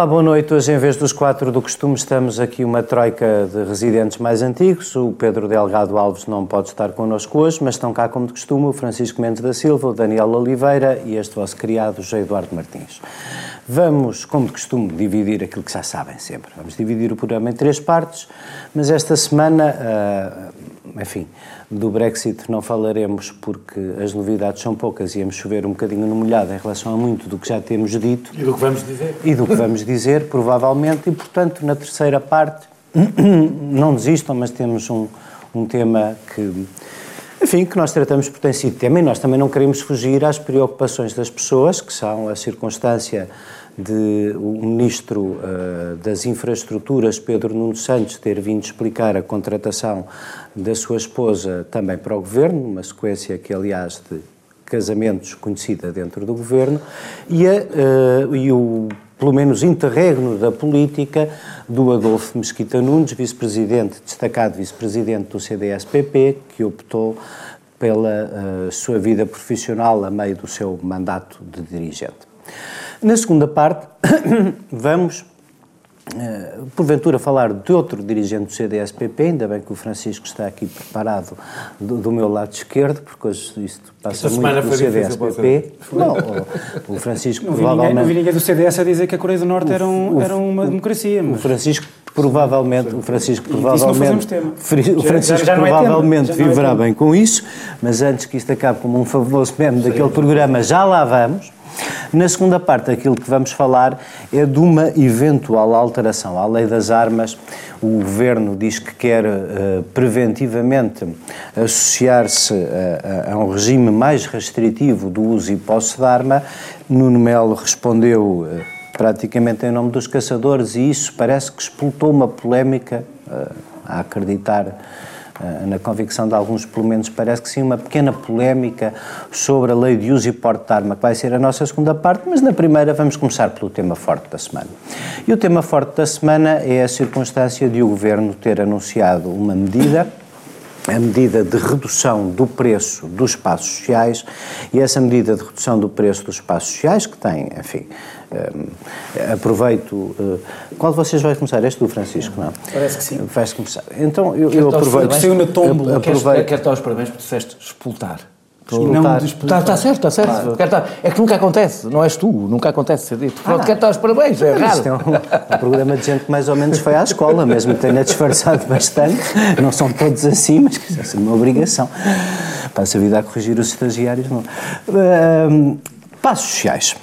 Olá, boa noite. Hoje, em vez dos quatro do costume, estamos aqui uma troika de residentes mais antigos. O Pedro Delgado Alves não pode estar connosco hoje, mas estão cá, como de costume, o Francisco Mendes da Silva, o Daniel Oliveira e este vosso criado, José Eduardo Martins. Vamos, como de costume, dividir aquilo que já sabem sempre. Vamos dividir o programa em três partes, mas esta semana, uh, enfim, do Brexit não falaremos porque as novidades são poucas e íamos chover um bocadinho no molhado em relação a muito do que já temos dito. E do que vamos dizer. E do que vamos dizer, provavelmente, e portanto, na terceira parte, não desistam, mas temos um, um tema que, enfim, que nós tratamos por ter sido tema e nós também não queremos fugir às preocupações das pessoas, que são a circunstância de o Ministro uh, das Infraestruturas, Pedro Nuno Santos, ter vindo explicar a contratação da sua esposa também para o Governo, uma sequência que, aliás, de casamentos conhecida dentro do Governo, e, a, uh, e o pelo menos interregno da política do Adolfo Mesquita Nunes, vice-presidente, destacado vice-presidente do CDS-PP, que optou pela uh, sua vida profissional a meio do seu mandato de dirigente. Na segunda parte, vamos, uh, porventura, falar de outro dirigente do CDS-PP, ainda bem que o Francisco está aqui preparado do, do meu lado esquerdo, porque hoje isto passa Esta muito do CDS-PP. Não, o, o Francisco não provavelmente... Ninguém, não vi ninguém do CDS a dizer que a Coreia do Norte era, um, o, era uma democracia. Mas... O Francisco provavelmente, o Francisco provavelmente, o Francisco já, já provavelmente é viverá bem com isso, mas antes que isto acabe como um fabuloso meme daquele programa, já lá vamos. Na segunda parte, aquilo que vamos falar é de uma eventual alteração à lei das armas. O governo diz que quer uh, preventivamente associar-se a, a, um regime mais restritivo do uso e posse de arma. Nuno Melo respondeu uh, praticamente em nome dos caçadores e isso parece que explotou uma polémica, uh, a acreditar eh, na convicção de alguns, pelo menos parece que sim, uma pequena polémica sobre a lei de uso e porte de arma, que vai ser a nossa segunda parte, mas na primeira vamos começar pelo tema forte da semana. E o tema forte da semana é a circunstância de o Governo ter anunciado uma medida a medida de redução do preço dos espaços sociais e essa medida de redução do preço dos espaços sociais, que tem, enfim, um, aproveito. Uh, qual de vocês vai começar? Este do Francisco, não? Parece que sim. Vais começar. Então eu, eu aproveito. Saiu na tombola. Aproveito. Quero dar os parabéns porque disseste expultar. Não Está, está certo, está certo. Claro. É que nunca acontece, não és tu, nunca acontece ser dito. Pronto, ah, quero dar os parabéns, é raro. é um, um, programa de gente que mais ou menos foi à escola, mesmo que tenha disfarçado bastante. Não são todos assim, mas que é uma obrigação. Passa a vida a corrigir os estagiários. Não. Uh, passos sociais.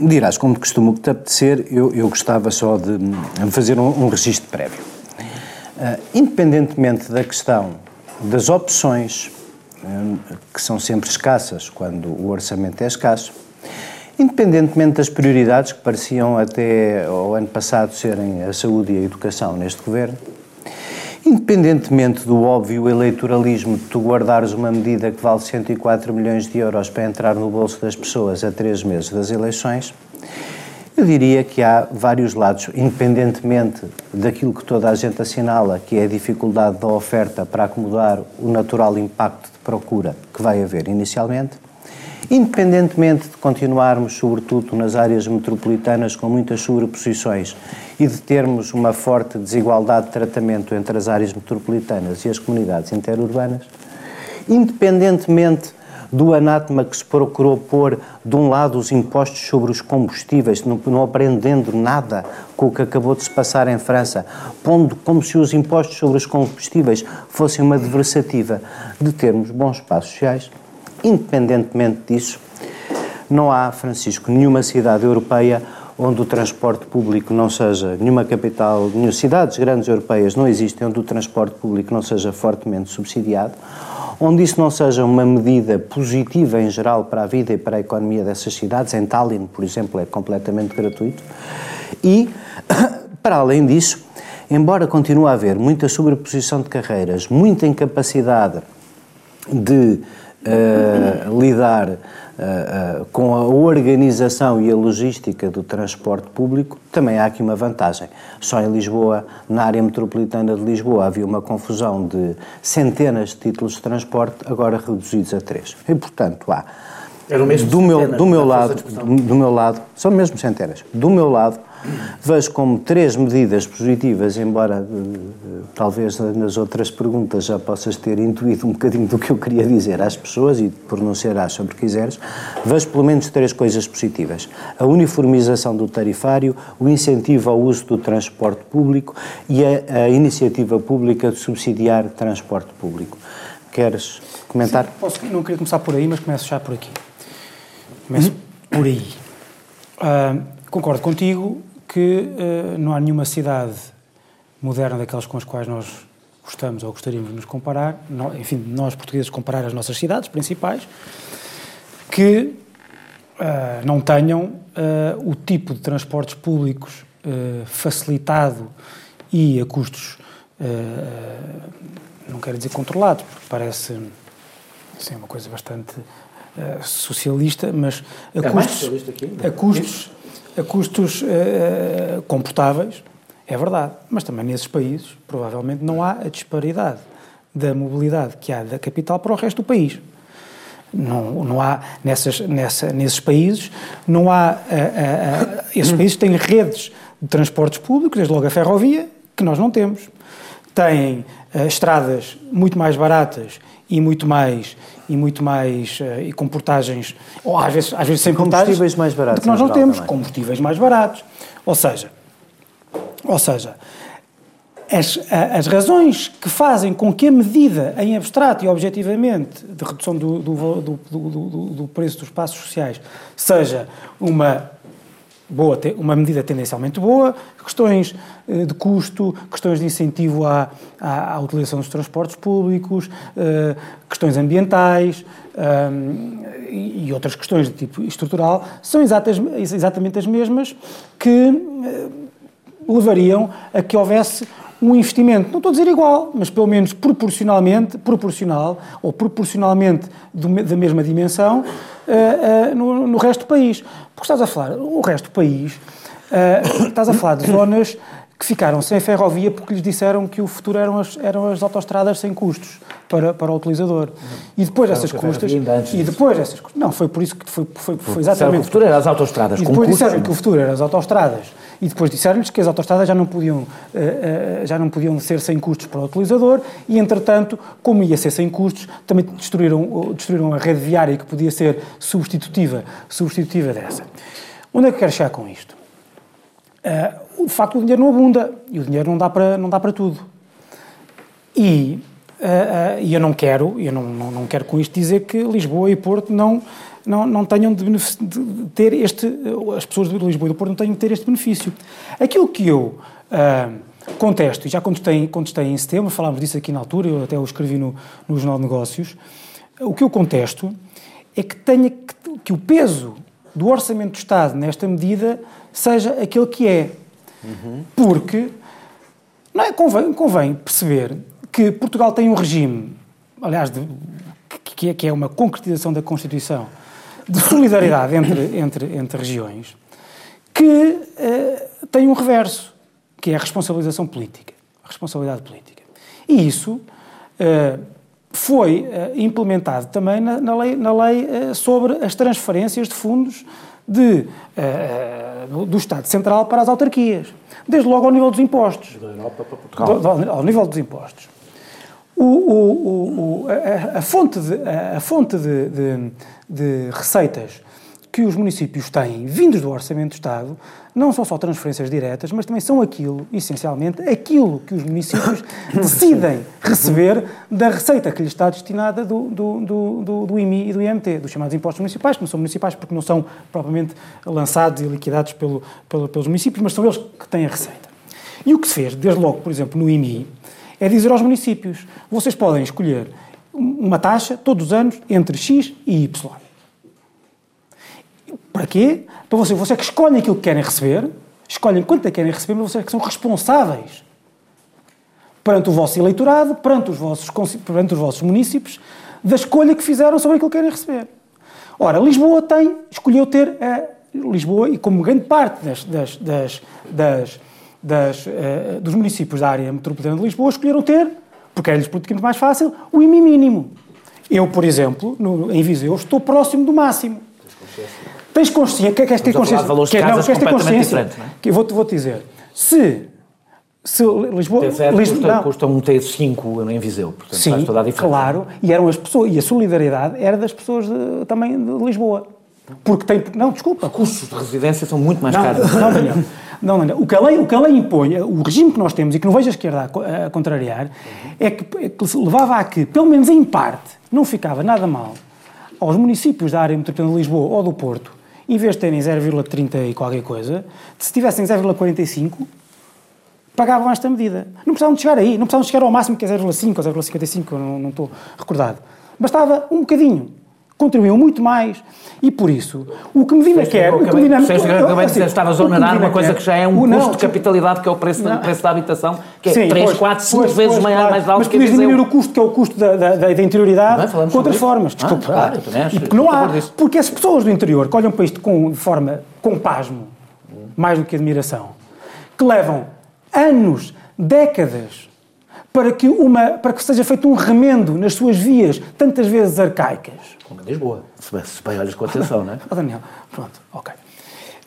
Dirás, como de costume te apetecer, eu, eu gostava só de fazer um, um registro prévio. Uh, independentemente da questão das opções que são sempre escassas quando o orçamento é escasso, independentemente das prioridades que pareciam até ao ano passado serem a saúde e a educação neste governo, independentemente do óbvio eleitoralismo de tu guardares uma medida que vale 104 milhões de euros para entrar no bolso das pessoas a três meses das eleições, eu diria que há vários lados, independentemente daquilo que toda a gente assinala, que é a dificuldade da oferta para acomodar o natural impacto de procura que vai haver inicialmente, independentemente de continuarmos, sobretudo nas áreas metropolitanas, com muitas sobreposições e de termos uma forte desigualdade de tratamento entre as áreas metropolitanas e as comunidades interurbanas, independentemente do anátema que se procurou pôr, de um lado, os impostos sobre os combustíveis, não, não aprendendo nada com o que acabou de se passar em França, pondo como se os impostos sobre os combustíveis fossem uma adversativa de termos bons espaços sociais, independentemente disso, não há, Francisco, nenhuma cidade europeia onde o transporte público não seja, nenhuma capital, nenhuma cidades grandes europeias não existem onde o transporte público não seja fortemente subsidiado, onde isso não seja uma medida positiva em geral para a vida e para a economia dessas cidades, em Tallinn, por exemplo, é completamente gratuito, e, para além disso, embora continue a haver muita sobreposição de carreiras, muita incapacidade de uh, lidar uh, com a organização e a logística do transporte público, também há aqui uma vantagem. Só em Lisboa, na área metropolitana de Lisboa, havia uma confusão de centenas de títulos de transporte, agora reduzidos a três. E, portanto, há Eram mesmo do meu, do meu lado, do, meu lado, são mesmo centenas. Do meu lado, vejo como três medidas positivas, embora eh, talvez nas outras perguntas já possas ter intuído um bocadinho do que eu queria dizer às pessoas e pronunciarás sobre quiseres, vejo pelo menos três coisas positivas. A uniformização do tarifário, o incentivo ao uso do transporte público e a, a iniciativa pública de subsidiar transporte público. Queres comentar? Sim, posso, não queria começar por aí, mas começo já por aqui. Começo hum? por aí. Uh, concordo contigo que uh, não há nenhuma cidade moderna daquelas com as quais nós gostamos ou gostaríamos de nos comparar, no, enfim, nós portugueses comparar as nossas cidades principais, que uh, não tenham o tipo de transportes públicos facilitado e a custos, não quero dizer controlados, porque parece assim, uma coisa bastante socialista, mas a é custos, a custos a custos uh, comportáveis, é verdade. Mas também nesses países, provavelmente, não há a disparidade da mobilidade que há da capital para o resto do país. Não, não há, nessas, nessa, nesses países, não há, uh, uh, esses países têm redes de transportes públicos, desde logo a ferrovia, que nós não temos. Têm estradas muito mais baratas e muito mais e muito mais uh, e com portagens ou às vezes às vezes sem combustíveis mais baratos que nós não temos também. combustíveis mais baratos ou seja ou seja as, as razões que fazem com que a medida em abstrato e objetivamente de redução do, do, do, do, do preço dos espaços sociais seja uma boa, uma medida tendencialmente boa, questões eh, de custo, questões de incentivo à, à, à utilização dos transportes públicos, uh, questões ambientais um, e, outras questões de tipo estrutural, são exatas, exatamente as mesmas que uh, levariam a que houvesse um investimento, não estou a dizer igual, mas pelo menos proporcionalmente, proporcional, ou proporcionalmente do, da mesma dimensão, uh, uh, no, no, resto do país. Porque estás a falar, o resto do país, uh, estás a falar de zonas que ficaram sem ferrovia porque lhes disseram que o futuro eram as, eram as autostradas sem custos para, para o utilizador. E depois essas custas... E depois essas Não, foi por isso que foi, foi, foi exatamente... o futuro eram as autostradas E depois disseram que o futuro eram as autostradas. E depois disseram-lhes que as autostradas já não, podiam, uh, uh, já não podiam ser sem custos para o utilizador e, entretanto, como ia ser sem custos, também destruíram, destruíram a rede viária que podia ser substitutiva, substitutiva dessa. Onde é que quero chegar com isto? De facto, o dinheiro não abunda e o dinheiro não dá para, não dá para tudo. E, e eu não quero, eu não, não, não, quero com isto dizer que Lisboa e Porto não, não, não tenham de, de, ter este, as pessoas de Lisboa e do Porto não tenham de ter este benefício. Aquilo que eu contesto, e já contestei, contestei em setembro, falámos disso aqui na altura, eu até o escrevi no, no Jornal de Negócios, o que eu contesto é que, tenha, que, que o peso do Orçamento do Estado nesta medida seja aquele que é. Uhum. Porque não é, convém, convém, perceber que Portugal tem um regime, aliás, de, que, é, que é uma concretização da Constituição, de solidariedade entre, entre, entre regiões, que uh, tem um reverso, que é a responsabilização política, a responsabilidade política. E isso uh, foi uh, implementado também na, na lei, na lei sobre as transferências de fundos de, uh, do Estado Central para as autarquias, desde logo ao nível dos impostos. Da Europa para Portugal. Do, ao, ao nível dos impostos. O, o, o, a, a, fonte, de, a, a fonte de, de, de receitas que os municípios têm, vindos do Orçamento do Estado, não são só transferências diretas, mas também são aquilo, essencialmente, aquilo que os municípios decidem receber da receita que lhes está destinada do, do, do, do, IMI e do IMT, dos chamados impostos municipais, que não são municipais porque não são propriamente lançados e liquidados pelo, pelo, pelos municípios, mas são eles que têm a receita. E o que se fez, desde logo, por exemplo, no IMI, é dizer aos municípios: vocês podem escolher uma taxa todos os anos entre X e Y. Para quê? Para você, você é que escolhem aquilo que querem receber, escolhem quanto é que querem receber, mas vocês é que são responsáveis perante o vosso eleitorado, perante os vossos, perante os vossos municípios, da escolha que fizeram sobre aquilo que querem receber. Ora, Lisboa tem, escolheu ter a Lisboa, e como grande parte das, das, das, das, das uh, dos municípios da área metropolitana de Lisboa, escolheram ter, porque era-lhes politicamente mais fácil, o IMI mínimo. Eu, por exemplo, no, em Viseu, estou próximo do máximo. Tens consciência, que, queres ter Estamos a falar consciência, de valores de que, queres ter consciência, não é? que eu vou-te vou dizer, se, se Lisboa, T0 Lisboa custa, não, custa um T5 em Viseu, portanto Sim, faz toda a diferença. claro, e eram as pessoas, e a solidariedade era das pessoas de- também de Lisboa. Porque tem, não, desculpa, Custos de residência são muito mais não, caros. não, Daniel. Não, Daniel. O que, a lei, o que a lei impõe, o regime que nós temos e que não vejo a esquerda a, a contrariar, é que, é que levava a que, pelo menos em parte, não ficava nada mal aos municípios da área metropolitana de Lisboa ou do Porto, em vez de terem 0,30 e qualquer coisa, se tivessem 0,45, pagavam esta medida. Não precisavam de chegar aí, não precisavam de chegar ao máximo que é 0,5 ou 0,55, eu não, não estou recordado. Bastava um bocadinho. Contribuíam muito mais e por isso o que Medina quer. o que Medina- disseste que eu eu- acabei de assim, dizer, estavas a Medina uma coisa quer- que já é um o- não, custo de capitalidade, que é o preço, Não. o preço da habitação, que é Sim, 3, pois, 4, 5 pois, vezes pois, mais, claro. mais alto Mas que Viseu. diminuir o custo, que é o custo da, da, da- da interioridade, Bem, falamos com outras formas. Ah, Desculpa. claro, eu também acho- e porque não há. Porque as pessoas do interior que olham para isto com, de forma com pasmo, mais do que admiração, que levam anos, décadas, para que, uma, para que seja feito um remendo nas suas vias, tantas vezes arcaicas. Como em Lisboa, se bem, se bem olhas com atenção, não é? Oh, Daniel, pronto, ok.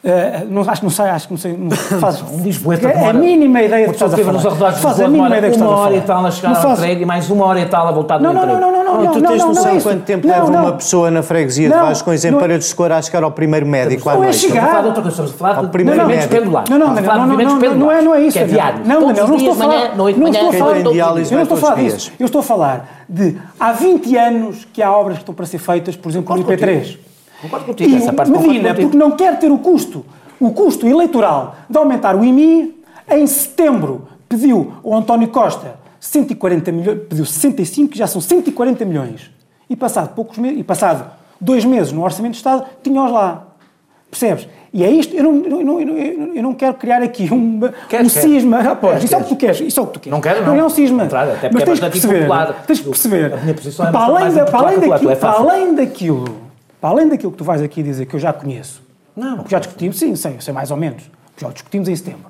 Eh, não, acho que não sei, acho que não sei. Não, faz, Um Lisboeta é a mínima ideia Uma que estás a falar. arredores de Faz a mínima ideia que estás uma a hora e falar. tal a chegar Não ao emprego e mais uma hora e tal a voltar do Não, não, emprego. não, não, não, não, tu não, tens não, noção não é quanto tempo Não, leva não. uma pessoa na freguesia de Não, Vascões em não é- Paredes de Cor a chegar ao primeiro médico à Não é noite? chegar. Estamos a falar de outra coisa, estamos a falar Ao de primeiro movimentos médico. pendulares. Não, não, falar de não, não, não, não é, não é isso. É diário. Não, os não estou a falar. não estou a falar. Eu não estou a falar disso. Eu estou a falar de há 20 anos que há obras que estão para ser feitas, por exemplo, no Concordo IP3. Concordo contigo, E essa o parte Medina, porque não quer ter o custo, o custo eleitoral de aumentar o IMI, em setembro pediu ao António Costa 140 milhões, pediu 65, já são 140 milhões. E passado poucos meses, e passado dois meses no Orçamento de Estado, tinha-os lá. Percebes? E é isto, eu não, eu não, eu não, eu não quero criar aqui um, Queres, um queres. cisma. Ah, pois, Queres, isso é o que tu queres. isso é o que tu queres. Não quero, Não não. é um cisma. Contrário, até porque Mas é tens que perceber, tens que é para além, da, para, além que daquilo, é para além daquilo, para além daquilo que tu vais aqui dizer que eu já conheço, Não, já discutimos, sim, sei, sei mais ou menos, já discutimos em setembro.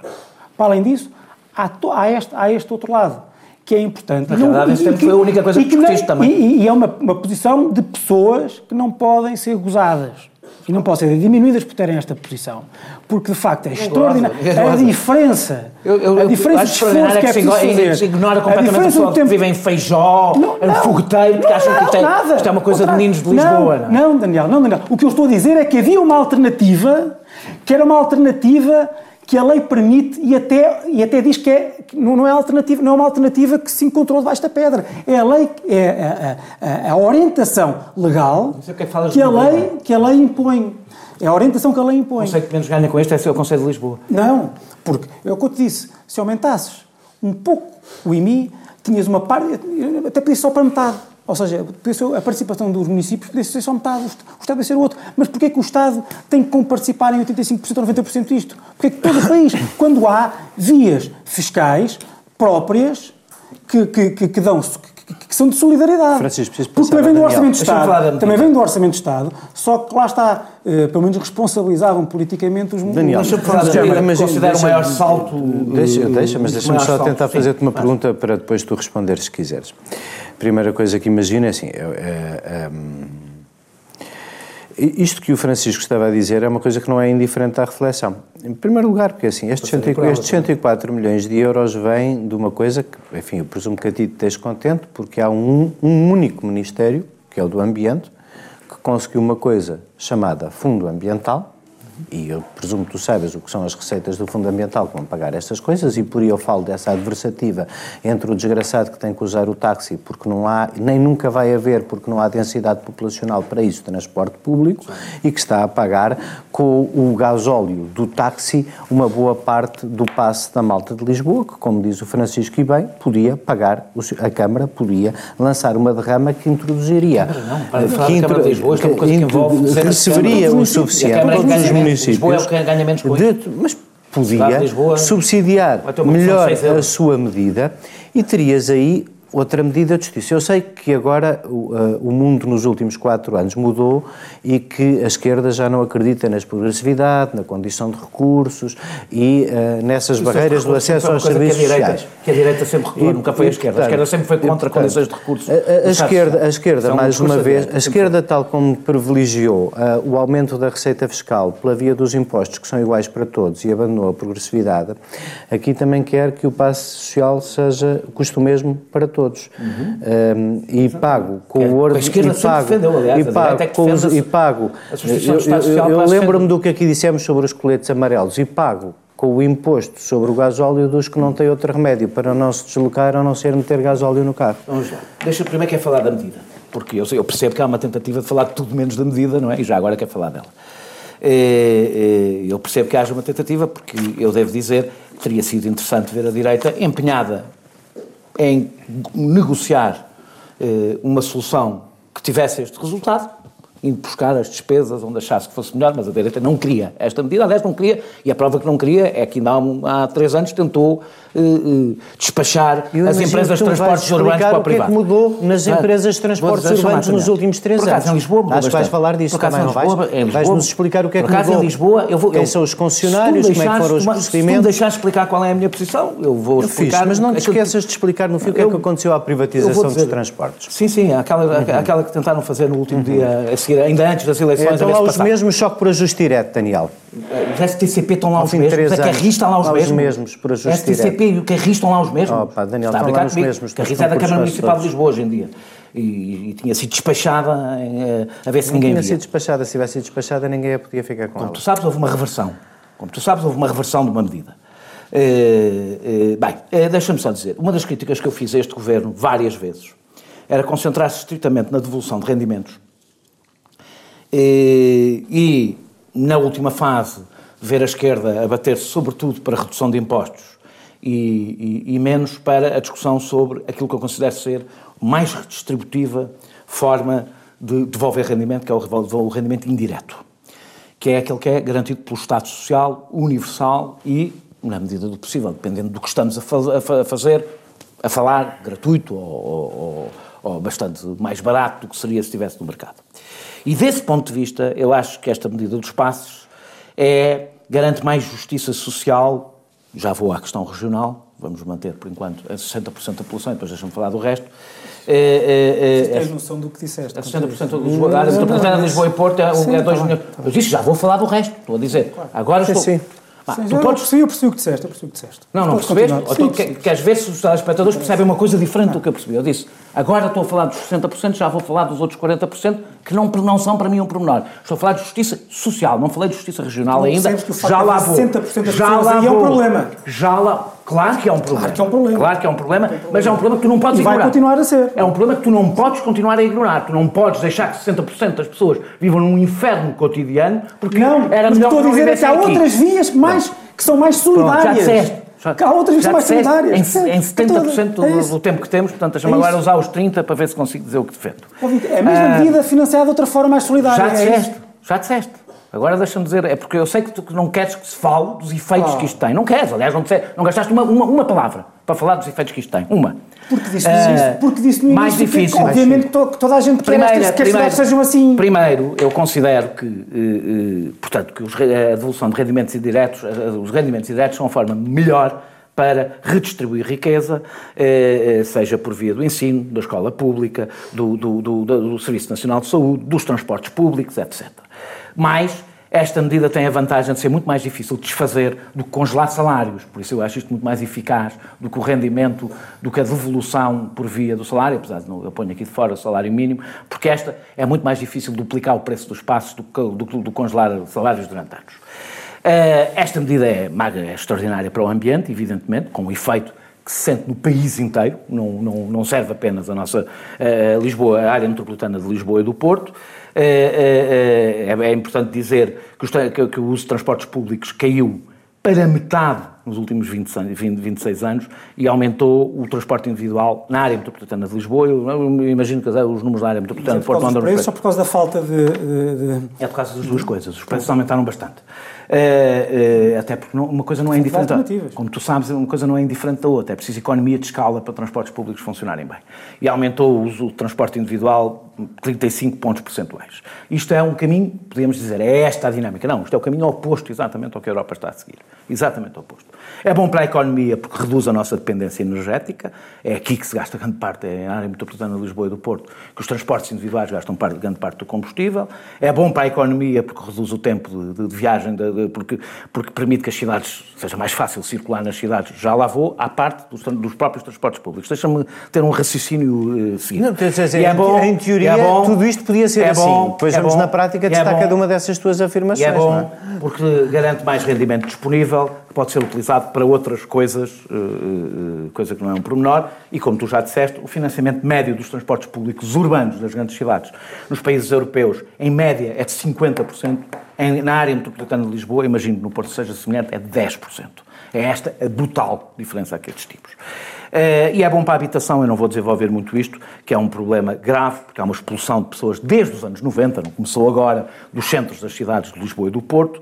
Para além disso, há, há este, há este outro lado, que é importante. Na E não- realidade, e- esse tempo foi a única coisa e que discutiste não- também. E, e é uma, uma posição de pessoas que não podem ser gozadas. E não podem ser diminuídas por terem esta posição. Porque, de facto, é extraordinário. A diferença. Eu, eu, a diferença de esforço extraordinário que é preciso fazer. ignora completamente a pessoa do que tempo- vive em Feijó, Não, em fogueteiro, que acham que isto é, nada. isto é uma coisa de meninos de Lisboa. Não, Não, não, Daniel, não, Daniel. O que eu estou a dizer é que havia uma alternativa, que era uma alternativa que a lei permite e até, e até diz que, é, que não, não é alternativa, não é uma alternativa que se encontrou debaixo da pedra. É a lei, é a, a- a orientação legal é que a lei, que a lei impõe. É a orientação que a lei impõe. O conceito que menos ganha com este é o Conselho de Lisboa. Não, porque é o que eu te disse, se aumentasses um pouco o IMI, tinhas uma parte, até podia ser só para metade. Ou seja, a participação dos municípios podia ser só metade, o Est- o Estado podia ser outro. Mas porquê que o Estado tem que participar em 85% ou 90% disto? Porquê que todo o país, quando há vias fiscais próprias que, que, que, que dão que, que- que são de solidariedade. Francisco, preciso Porque também vem do Orçamento de Estado. Também vem do Orçamento de Estado, só que lá está, eh, pelo menos responsabilizavam politicamente os Daniel, Deixa-me falar considero o maior salto... Deixa, eh, deixa, mas o deixa-me só tentar fazer-te uma pergunta para depois tu responderes se quiseres. Primeira coisa que imagina é assim, é, é, hum, isto que o Francisco estava a dizer é uma coisa que não é indiferente à reflexão. Em primeiro lugar, porque assim, estes, Passarei 104, por ela estes 104 milhões de euros vêm de uma coisa que, enfim, eu presumo que a ti te estejas contente, porque há um, um único ministério, que é o do Ambiente, que conseguiu uma coisa chamada Fundo Ambiental, e eu presumo que tu saibas o que são as receitas do Fundo Ambiental que vão pagar estas coisas, e por aí eu falo dessa adversativa entre o desgraçado que tem que usar o táxi, porque não há, nem nunca vai haver, porque não há densidade populacional para isso, transporte público, e que está a pagar com o gasóleo do táxi uma boa parte do passe da malta de Lisboa, que, como diz o Francisco e bem, podia pagar, a Câmara podia lançar uma derrama que introduziria. Não, para de falar que da Câmara de Lisboa, isto é uma coisa que intro- envolve que de receberia o a suficiente para todos os. Municípios. Lisboa é o que ganha menos com de- mas podia Lisboa subsidiar melhor a sua medida e terias aí outra medida de justiça. Eu sei que agora o, uh, o, mundo nos últimos quatro anos mudou e que a esquerda já não acredita na progressividade, na condição de recursos e uh, nessas barreiras do acesso aos serviços que a direita, sociais. Que a direita sempre nunca foi a esquerda. a esquerda sempre foi contra portanto, condições de recursos. A, a, esquerda, a esquerda mais uma vez, a esquerda tal como privilegiou uh, o aumento da receita fiscal pela via dos impostos que são iguais para todos e abandonou a progressividade, aqui também quer que o passe social seja custo mesmo para todos. Uhum. Um, e pago com o ordo e pago, defendeu, aliás, e pago, é com os, e pago eu, eu, eu lembro-me do que aqui dissemos sobre os coletes amarelos e pago com o imposto sobre o gasóleo dos que não têm outro remédio para não se deslocar ou não ser meter gasóleo no carro. Vamos lá. Deixa primeiro quer falar da medida, porque eu, eu percebo que há uma tentativa de falar de tudo menos da medida, não é? E já agora quer falar dela. É, é, eu percebo que haja uma tentativa, porque eu devo dizer que teria sido interessante ver a direita empenhada em negociar eh, uma solução que tivesse este resultado, indo buscar as despesas onde achasse que fosse melhor, mas a direita não queria esta medida, aliás, não queria, e a prova que não queria é que ainda há, há três anos tentou uh, uh, despachar as empresas de transportes urbanos para o privado. O que é que mudou nas empresas de transportes urbanos nos últimos três por acaso, anos? Em Lisboa mudou Acho que vais falar disso também, não vais? Lisboa, Vais-nos explicar o que é que mudou. em Lisboa, eu vou, Quem eu, são os concessionários, como é que foram os procedimentos? Se tu me deixares explicar qual é a minha posição, eu vou eu explicar... Fiz, mas não te esqueças de explicar no fim o que é que aconteceu à privatização dos transportes. Sim, sim, aquela, aquela que tentaram fazer no último dia, a seguir, ainda antes das eleições... Estão lá os mesmos, só que por ajuste direto, Daniel. Os STCP estão lá os mesmos, a Carris estão lá os mesmos. mesmos por ajuste STCP e o Carris estão lá os mesmos. Pá, Daniel, Está estão lá os mesmos. Carris é da Câmara Municipal de Lisboa hoje em dia. E, e, tinha sido despachada eh, a ver se ninguém via. tinha sido despachada, se tivesse sido despachada ninguém podia ficar com Como ela. tu sabes, houve uma reversão. Como tu sabes, houve uma reversão de uma medida. Uh, uh, bem, uh, deixa-me só dizer, uma das críticas que eu fiz a este governo várias vezes era concentrar-se estritamente na devolução de rendimentos e, na última fase, ver a esquerda a bater-se sobretudo para a redução de impostos e, e, e, menos para a discussão sobre aquilo que eu considero ser mais redistributiva forma de devolver rendimento, que é o, rendimento indireto, que é aquele que é garantido pelo Estado Social, universal e, na medida do possível, dependendo do que estamos a, faz, a fazer, a falar, gratuito ou, ou, ou bastante mais barato do que seria se estivesse no mercado. E desse ponto de vista, eu acho que esta medida dos passos é, garante mais justiça social, já vou à questão regional, vamos manter por enquanto a 60% da população, depois deixa-me falar do resto. É, é, é, tens noção do que disseste. A 60% de Lisboa, a de Lisboa e Porto é, sim, é 2 milhões. Eu disse, já vou falar do resto, estou a dizer. Agora sim, estou... Sim. Sim, tu podes... eu percebi o que disseste, eu percebi o que disseste. Não, não percebeste? Sim, sim. Queres ver se os telespectadores percebem uma coisa diferente não. do que eu percebi? Eu disse, agora estou a falar dos 60%, já vou falar dos outros 40%, que não, não são para mim um pormenor. Estou a falar de justiça social, não falei de justiça regional ainda. Que já lá vou. 60% das já lá vou. é um problema. Já lá... Claro que é um problema. Claro que é um problema. Claro que é um problema, mas é um problema que tu não podes e ignorar. vai continuar a ser. É um problema que tu não podes continuar a ignorar. Tu não podes deixar que 60% das pessoas vivam num inferno cotidiano, porque não, era melhor estou a dizer é que há aqui. outras vias mais... Que são mais solidárias. Pronto, já disseste. Já, há outras que são mais solidárias. Em, em 70% do, é do tempo que temos, portanto, deixa-me é agora usar os 30% para ver se consigo dizer o que defendo. É a mesma medida financiada de outra forma mais solidária. Já disseste, já disseste. Agora deixa-me dizer, é porque eu sei que tu não queres que se fale dos efeitos que isto tem. Não queres, aliás, não, disseste, não gastaste uma, uma, uma palavra para falar dos efeitos que isto tem. Uma. Porque disse, uh, porque disse no mais difícil. Que, obviamente que toda a gente primeira, quer que as cidades sejam assim. Primeiro, eu considero que, uh, uh, portanto, que os, a devolução de rendimentos indiretos, os rendimentos indiretos são a forma melhor para redistribuir riqueza, seja por via do ensino, da escola pública, do, do, do, do Serviço Nacional de Saúde, dos transportes públicos, etc. Mas esta medida tem a vantagem de ser muito mais difícil de desfazer do que congelar salários, por isso eu acho isto muito mais eficaz do que o rendimento, do que a devolução por via do salário, apesar de não, eu ponho aqui de fora o salário mínimo, porque esta é muito mais difícil duplicar o preço dos passos do que do, do, do congelar salários durante anos. Uh, esta medida é, é extraordinária para o ambiente, evidentemente, com um efeito que se sente no país inteiro, não, não, não serve apenas a nossa uh, Lisboa, a área metropolitana de Lisboa e do Porto, é, é, é, importante dizer que o uso de transportes públicos caiu para metade nos últimos 20, 20, 26 anos e aumentou o transporte individual na área metropolitana de Lisboa. Eu, eu imagino que os números da área metropolitana de Porto andam preços ou por causa da falta de, de, de... É por causa das duas coisas. Os preços aumentaram bastante. Uh, uh, até porque não, uma coisa não é indiferente. Como tu sabes, uma coisa não é indiferente da outra. É preciso economia de escala para transportes públicos funcionarem bem. E aumentou o uso do transporte individual 35 pontos percentuais. Isto é um caminho, podemos dizer, é esta a dinâmica. Não, isto é o caminho oposto exatamente ao que a Europa está a seguir. Exatamente oposto. É bom para a economia porque reduz a nossa dependência energética. É aqui que se gasta grande parte, é na área metropolitana de Lisboa e do Porto, que os transportes individuais gastam parte, grande parte do combustível. É bom para a economia porque reduz o tempo de, de viagem, de, de, porque, porque permite que as cidades, seja mais fácil circular nas cidades. Já lá vou, à parte dos, dos próprios transportes públicos. Deixa-me ter um raciocínio uh, seguinte. Não, dizer, é bom, em teoria, é bom, tudo isto podia ser é assim. Bom, Depois é vamos bom, na prática destacar é cada uma dessas tuas afirmações. E é bom, é? porque garante mais rendimento disponível, pode ser utilizado para outras coisas, uh, coisa que não é um pormenor, e como tu já disseste, o financiamento médio dos transportes públicos urbanos das grandes cidades nos países europeus, em média, é de 50%, em, na área metropolitana de Lisboa, imagino que no Porto seja semelhante, é de 10%. É esta a brutal diferença que estes tipos. Uh, e é bom para a habitação, eu não vou desenvolver muito isto, que é um problema grave, porque há uma expulsão de pessoas desde os anos 90, não começou agora, dos centros das cidades de Lisboa e do Porto, uh,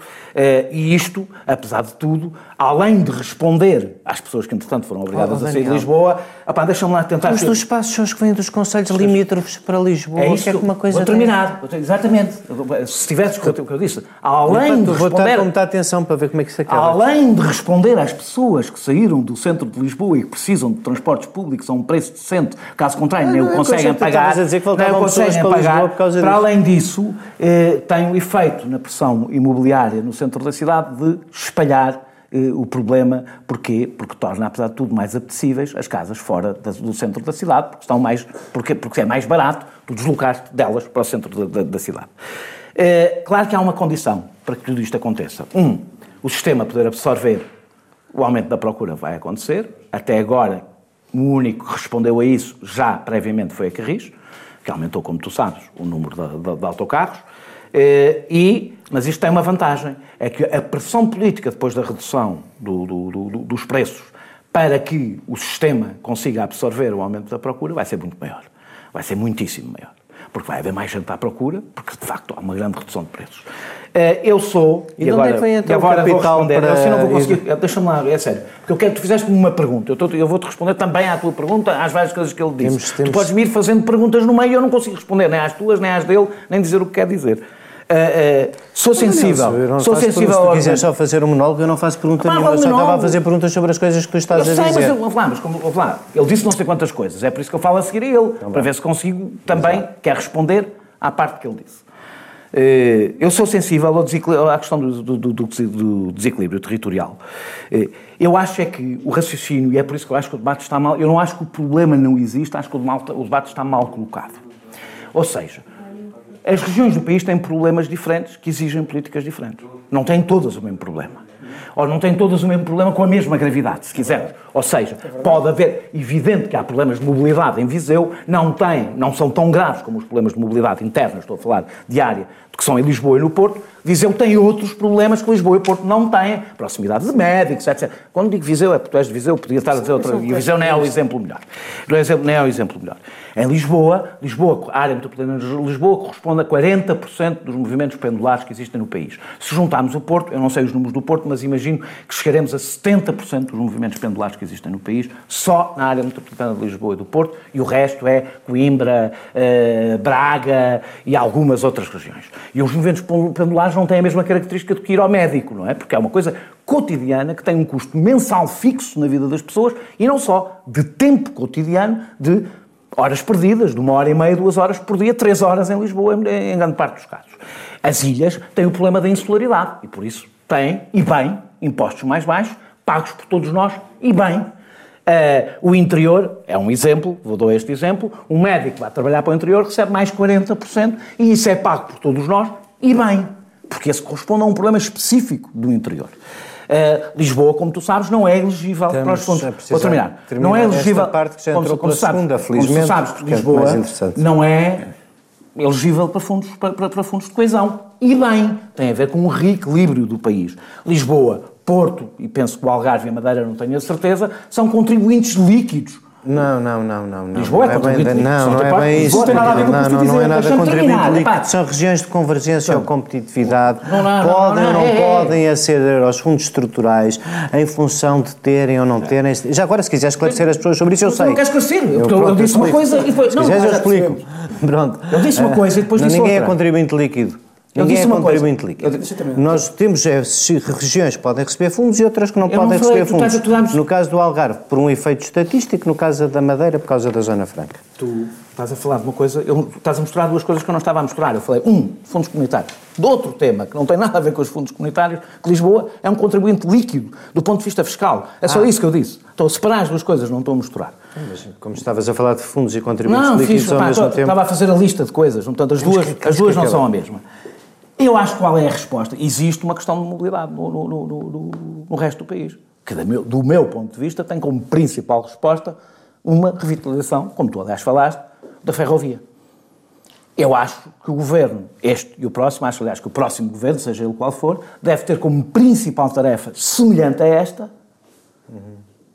e isto, apesar de tudo, além de responder às pessoas que, entretanto, foram obrigadas oh, a sair de Lisboa, deixa-me lá tentar... Os dos espaços são os que vêm dos conselhos limítrofes para Lisboa, é isso, que é uma coisa... Vou terminar, exatamente, se tivesse o que eu disse, além de responder... Vou atenção para ver como é que se acaba. Além de responder às pessoas que saíram do centro de Lisboa e que precisam de transportes públicos a um preço decente, caso contrário, nem o é conseguem pagar. A dizer que nem o conseguem para pagar. Por, causa para além disso, eh, tem o efeito na pressão imobiliária no centro da cidade de espalhar eh, o problema. Porquê? Porque torna, apesar de tudo, mais apetecíveis as casas fora do centro da cidade, porque, estão mais, porque, porque é mais barato tu deslocar delas para o centro da, da, da cidade. Eh, claro que há uma condição para que tudo isto aconteça. Um, o sistema poder absorver o aumento da procura vai acontecer. Até agora, o único que respondeu a isso já previamente foi a Carris, que aumentou, como tu sabes, o número de, de, de autocarros. Eh, e, mas isto tem uma vantagem, é que a pressão política depois da redução do, do, do, dos preços para que o sistema consiga absorver o aumento da procura vai ser muito maior. Vai ser muitíssimo maior. Porque vai haver mais gente à procura, porque de facto há uma grande redução de preços. Eh, eu sou. E, e agora, onde é que vem então agora o capital vou responder, para... assim não vou conseguir. Deixa-me lá, é sério. Porque eu quero que tu fizeste-me uma pergunta. Eu, eu vou-te responder também à tua pergunta, às várias coisas que ele disse. Temos, temos... Tu podes me ir fazendo perguntas no meio e eu não consigo responder nem às tuas, nem às dele, nem dizer o que quer dizer. Uh, uh, sou sensível. Não, não sou sensível. Se tu quiseres só fazer um monólogo, eu não faço pergunta nenhuma. Eu só estava a fazer perguntas sobre as coisas que tu estás eu a sei, dizer. Mas eu, falar, mas como, vou falar. Ele disse não sei quantas coisas. É por isso que eu falo a seguir a ele, tá para ver se consigo também, Exato. quer responder à parte que ele disse. Uh, eu sou sensível à questão do, do, do, do, desequilíbrio territorial. Eu acho é que o raciocínio, e é por isso que eu acho que o debate está mal, eu não acho que o problema não existe, acho que o debate está mal colocado. Ou seja, as regiões do país têm problemas diferentes que exigem políticas diferentes. Não têm todas o mesmo problema. Ou não têm todas o mesmo problema com a mesma gravidade, se quisermos. Ou seja, pode haver, evidente que há problemas de mobilidade em Viseu, não têm, não são tão graves como os problemas de mobilidade interna, estou a falar diária, que são em Lisboa e no Porto, Viseu tem outros problemas que Lisboa e Porto não têm. Proximidade de médicos, etc. Quando digo Viseu, é porque és de Viseu, podia estar a dizer outra. E Viseu não é o exemplo melhor. É, não é o exemplo melhor. Em Lisboa, Lisboa, a área metropolitana de Lisboa corresponde a 40% dos movimentos pendulares que existem no país. Se juntarmos o Porto, eu não sei os números do Porto, mas imagino que chegaremos a 70% dos movimentos pendulares que existem no país, só na área metropolitana de Lisboa e do Porto, e o resto é Coimbra, eh, Braga e algumas outras regiões. E os movimentos pendulares não têm a mesma característica do que ir ao médico, não é? Porque é uma coisa cotidiana que tem um custo mensal fixo na vida das pessoas e não só de tempo cotidiano de horas perdidas, de uma hora e meia, duas horas por dia, três horas em Lisboa, em grande parte dos casos. As ilhas têm o problema da insularidade e por isso têm, e bem, impostos mais baixos, pagos por todos nós, e bem. Uh, o interior é um exemplo, vou dar este exemplo, um médico que vai trabalhar para o interior recebe mais 40% e isso é pago por todos nós e bem, porque esse corresponde a um problema específico do interior. Uh, Lisboa, como tu sabes, não é elegível Estamos para os fundos. Vou terminar. terminar. Não é elegível. Parte que já entrou como, sabes, segunda, felizmente. Como sabes, é Lisboa é não é elegível para fundos, para, para, para fundos de coesão. E bem, tem a ver com o reequilíbrio do país. Lisboa Porto, e penso que o Algarve e a Madeira não tenho a certeza, são contribuintes líquidos não, não, não, não. Lisboa não é contribuinte bem, Não, não é bem isso. Não tem nada a ver com o que Não, não é nada contribuinte líquido. São regiões de convergência ou competitividade. Não, não, podem ou não é, é. podem aceder aos fundos estruturais em função de terem ou não terem. Já agora, se quiser esclarecer as pessoas sobre isso, eu sei. Não quero esclarecer. Eu, eu, eu disse uma coisa e depois... Se quiseres, eu explico. Pronto. Eu disse uma coisa e depois disse Ninguém outra. é contribuinte líquido. Ninguém é contribuinte líquido. Nós temos é, regiões que podem receber fundos e outras que não Eu podem não falei, receber estás- fundos. damos- No caso do Algarve, por um efeito estatístico, no caso da Madeira, por causa da Zona Franca. Tu estás a falar de uma coisa, eu, estás a mostrar duas coisas que eu não estava a mostrar. Eu falei, um, fundos comunitários. De outro tema, que não tem nada a ver com os fundos comunitários, que Lisboa é um contribuinte líquido do ponto de vista fiscal. É só Ah. isso que eu disse. Estou a separar as duas coisas, não estou a misturar. Mas, como estavas a falar de fundos e contribuintes Não, líquidos fiz, ao pá, mesmo estou- tempo... estava a fazer a lista de coisas. Portanto, as duas, que- as que duas não acabar. são a mesma. Eu acho qual é a resposta. Existe uma questão de mobilidade no, no, no, no- resto do país, que do meu, do meu ponto de vista tem como principal resposta uma revitalização, como tu aliás falaste, da ferrovia. Eu acho que o governo, este e o próximo, acho aliás que o próximo governo, seja ele qual for, deve ter como principal tarefa semelhante a esta,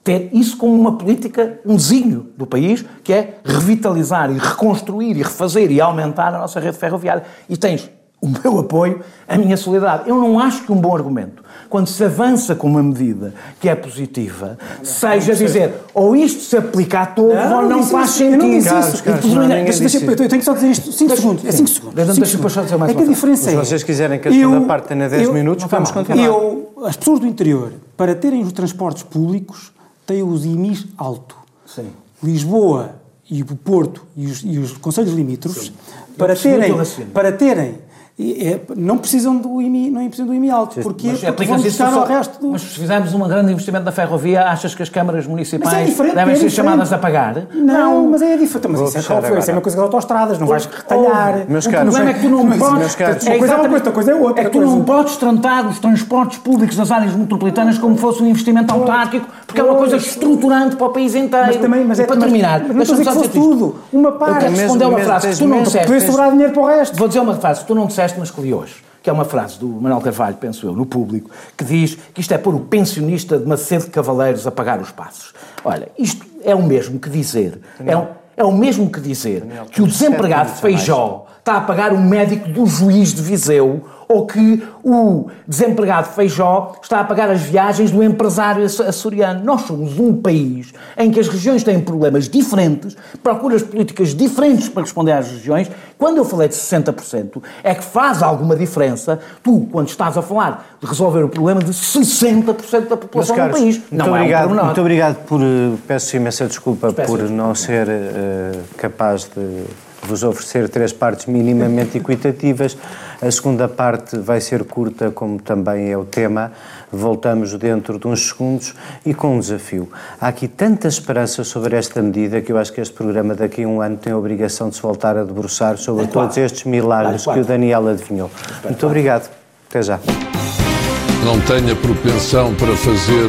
ter isso como uma política, um desígnio do país, que é revitalizar e reconstruir e refazer e aumentar a nossa rede ferroviária. E tens o meu apoio, a minha solidariedade. Eu não acho que um bom argumento, quando se avança com uma medida que é positiva, seja dizer ou isto se aplica a todos ou não faz eu sentido. não disse Carlos, isso. Carlos, Eu- não, deixa- deixa- eu tenho que só dizer isto 5 segundos. É 5 segundos. Deixa- eu só dizer mais É que a diferença Se é. vocês quiserem que a segunda parte tenha 10 minutos, vamos continuar. Eu, as pessoas do interior, para terem os transportes públicos, têm os IMIs alto. Sim. Lisboa e o Porto e os, e os conselhos limítrofes, para terem, para terem e, é, não precisam do IMI, não precisam do IMI alto. Porquê? Mas Porque vão buscar só- ao resto do... Mas se fizermos um grande investimento na ferrovia, achas que as câmaras é municipais diferente, devem é ser diferente. chamadas a pagar? Não, mas é diferente. Mas isso é, qual foi? Isso é uma coisa das autostradas, não vais retalhar. Meus Não, caros, O problema é que tu não Mas, podes. meus caros, uma coisa é uma coisa, outra coisa é outra É que tu não podes tratar os transportes públicos das áreas metropolitanas como fosse um investimento autárquico, porque é uma coisa estruturante para o país inteiro. Mas também, mas é para mas- terminar, mas não estou a dizer que fosse tudo. Uma Eu parte. quero Mesmo- responder uma frase que tu não disseste. Poder sobrar dinheiro para o resto. Vou dizer uma frase que tu não disseste, mas que li hoje, que é uma frase do Manuel Carvalho, penso eu, no público, que diz que isto é pôr o pensionista de Macedo de Cavaleiros a pagar os passos. Olha, isto é o mesmo que dizer, é, um- é o mesmo que dizer que o desempregado mais. Feijó está a pagar um médico do juiz de Viseu ou que o desempregado Feijó está a pagar as viagens do empresário aço- açoriano. Nós somos um país em que as regiões têm problemas diferentes, procuras políticas diferentes para responder às regiões. Quando eu falei de 60%, é que faz alguma diferença tu, quando estás a falar de resolver o problema de 60% da população do caros, país. muito, Não é um obrigado, pormenor. muito obrigado por. eh, Peço imensa desculpa Peço por não ser eh, capaz de vos oferecer três partes minimamente equitativas. A segunda parte vai ser curta, como também é o tema. Voltamos dentro de uns segundos e com um desafio. Há aqui tanta esperança sobre esta medida que eu acho que este programa daqui a um ano tem a obrigação de se voltar a debruçar sobre todos estes milagres que o Daniel adivinhou. Muito obrigado. Até já. não tenha propensão para fazer